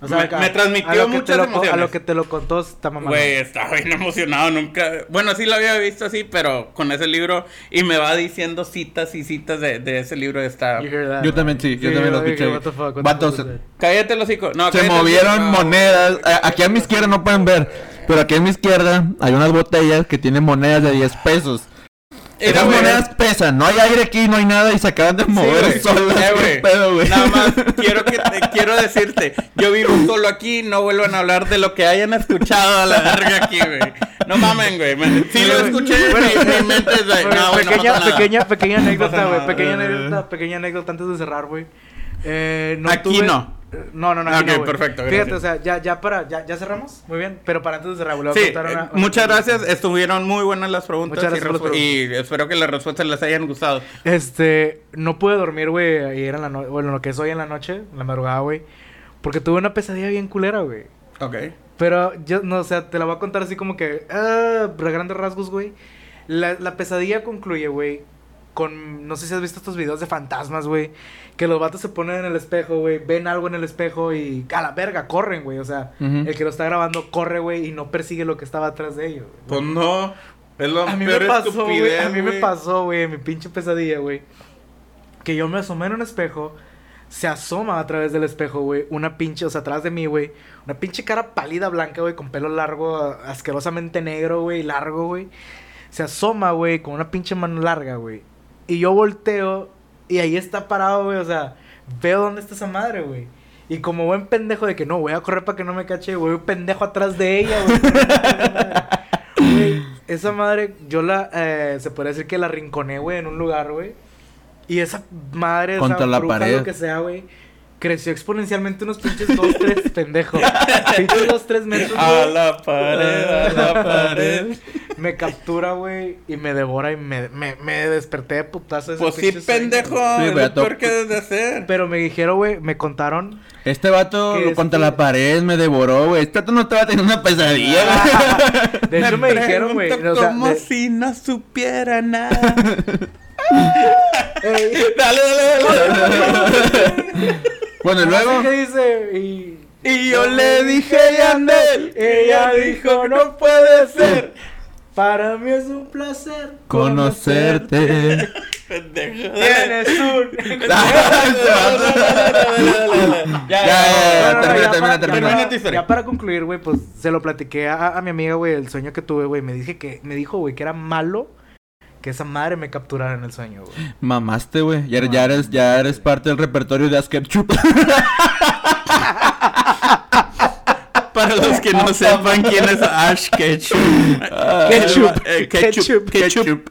O sea, me, acá, me transmitió muchas lo emociones. A lo que te lo contó está mamá. Güey, estaba bien emocionado, nunca... Bueno, sí lo había visto así, pero con ese libro... Y me va diciendo citas y citas de, de ese libro. Está... Yo también sí, yo también lo escuché. Vatos, that? Cállate los hocico. No, Se movieron monedas. A- Aquí a mi izquierda no pueden ver. Pero aquí a mi izquierda hay unas botellas que tienen monedas de 10 pesos. Mira, Esas monedas pesan. No hay aire aquí, no hay nada. Y se acaban de mover güey. solas. Eh, ¿Qué güey. pedo, güey? Nada más quiero que te, quiero decirte, yo vivo solo aquí, no vuelvan a hablar de lo que hayan escuchado a la verga aquí, güey. No mamen, güey. Sí lo escuché, Bueno, mi, mi mente es de, Bueno, no, güey, pequeña, pequeña, pequeña anécdota, güey. Pequeña anécdota, pequeña anécdota antes de cerrar, güey. Eh, no Aquí tuve- no. No, no, no. Ok, no, perfecto, Fíjate, gracias. o sea, ya, ya para, ya, ya cerramos. Muy bien. Pero para antes de cerrar, Sí, contar eh, una- una- muchas gracias. Estuvieron muy buenas las preguntas Muchas y, gracias por respu- y espero que las respuestas les hayan gustado. Este, no pude dormir, güey, ayer en la noche, bueno, lo que es hoy en la noche, en la madrugada, güey. Porque tuve una pesadilla bien culera, güey. Ok. Pero yo, no, o sea, te la voy a contar así como que, ah, grandes rasgos, güey. La, la pesadilla concluye, güey, con, no sé si has visto estos videos de fantasmas, güey, que los vatos se ponen en el espejo, güey, ven algo en el espejo y a la verga, corren, güey, o sea, el que lo está grabando corre, güey, y no persigue lo que estaba atrás de ellos. güey. Pues no. Es lo A mí me pasó, güey, estupidez, a mí me pasó, güey, en mi pinche pesadilla, güey, que yo me asomé en un espejo, se asoma a través del espejo, güey, una pinche, o sea, atrás de mí, güey, una pinche cara pálida blanca, güey, con pelo largo, asquerosamente negro, güey, largo, güey. Se asoma, güey, con una pinche mano larga, güey. Y yo volteo y ahí está parado, güey, o sea, veo dónde está esa madre, güey. Y como buen pendejo de que no, voy a correr para que no me cache, güey, un pendejo atrás de ella, güey. Güey, esa madre, yo la, eh, se podría decir que la rinconé, güey, en un lugar, güey. Y esa madre, Contra esa la bruja, pared. lo que sea, güey, creció exponencialmente unos pinches dos, tres, pendejo. pinches dos, tres metros, A güey. la pared, a la pared. Me captura, güey, y me devora y me, me, me desperté de putazo. Pues sí, pendejo. güey. Sí, es pero lo peor to- que debes de hacer. Pero me dijeron, güey, me contaron. Este vato contra este- la pared me devoró, güey. Este vato no estaba teniendo una pesadilla, güey. De hecho, me, dijeron, güey. pregunto o sea, como de- si no supiera nada. Ey, dale, dale, dale. Bueno, y luego. ¿Qué dice? Y. Y yo le dije, Yandel. Ella dijo, no puede ser. Para mí es un placer Conocerte. Pendejo. Tienes un. Ya, ya, termina, ya termina, para- termina. Ya para concluir, güey, pues se lo platiqué a, a mi amiga, güey, el sueño que tuve, güey. Me dije que, me dijo, güey, que era malo que esa madre me capturara en el sueño, güey. Mamaste, güey. Ya, ya eres, ya eres parte del repertorio de Asketchup. Para los que no sepan quién es Ash Ketchum. Ketchup. El, eh, ketchup. Ketchup. Ketchup.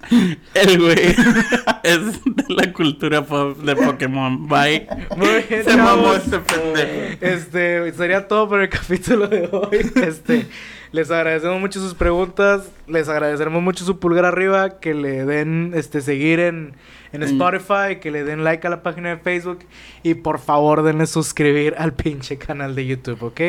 El güey es de la cultura pop de Pokémon. Bye. Muy bien, Se mamó este pendejo. Este, sería todo por el capítulo de hoy. Este, les agradecemos mucho sus preguntas, les agradeceremos mucho su pulgar arriba, que le den este seguir en, en Mm. Spotify, que le den like a la página de Facebook y por favor denle suscribir al pinche canal de YouTube, ¿ok?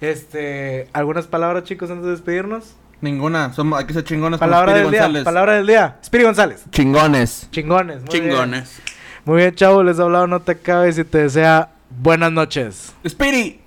Este, algunas palabras, chicos, antes de despedirnos. Ninguna. Somos, hay que ser chingones como Palabra Speedy del día, González. palabra del día. Spiri González. Chingones. Chingones. muy bien. Chingones. Muy bien, chavo, les he hablado, no te acabes y te desea buenas noches. Speedy.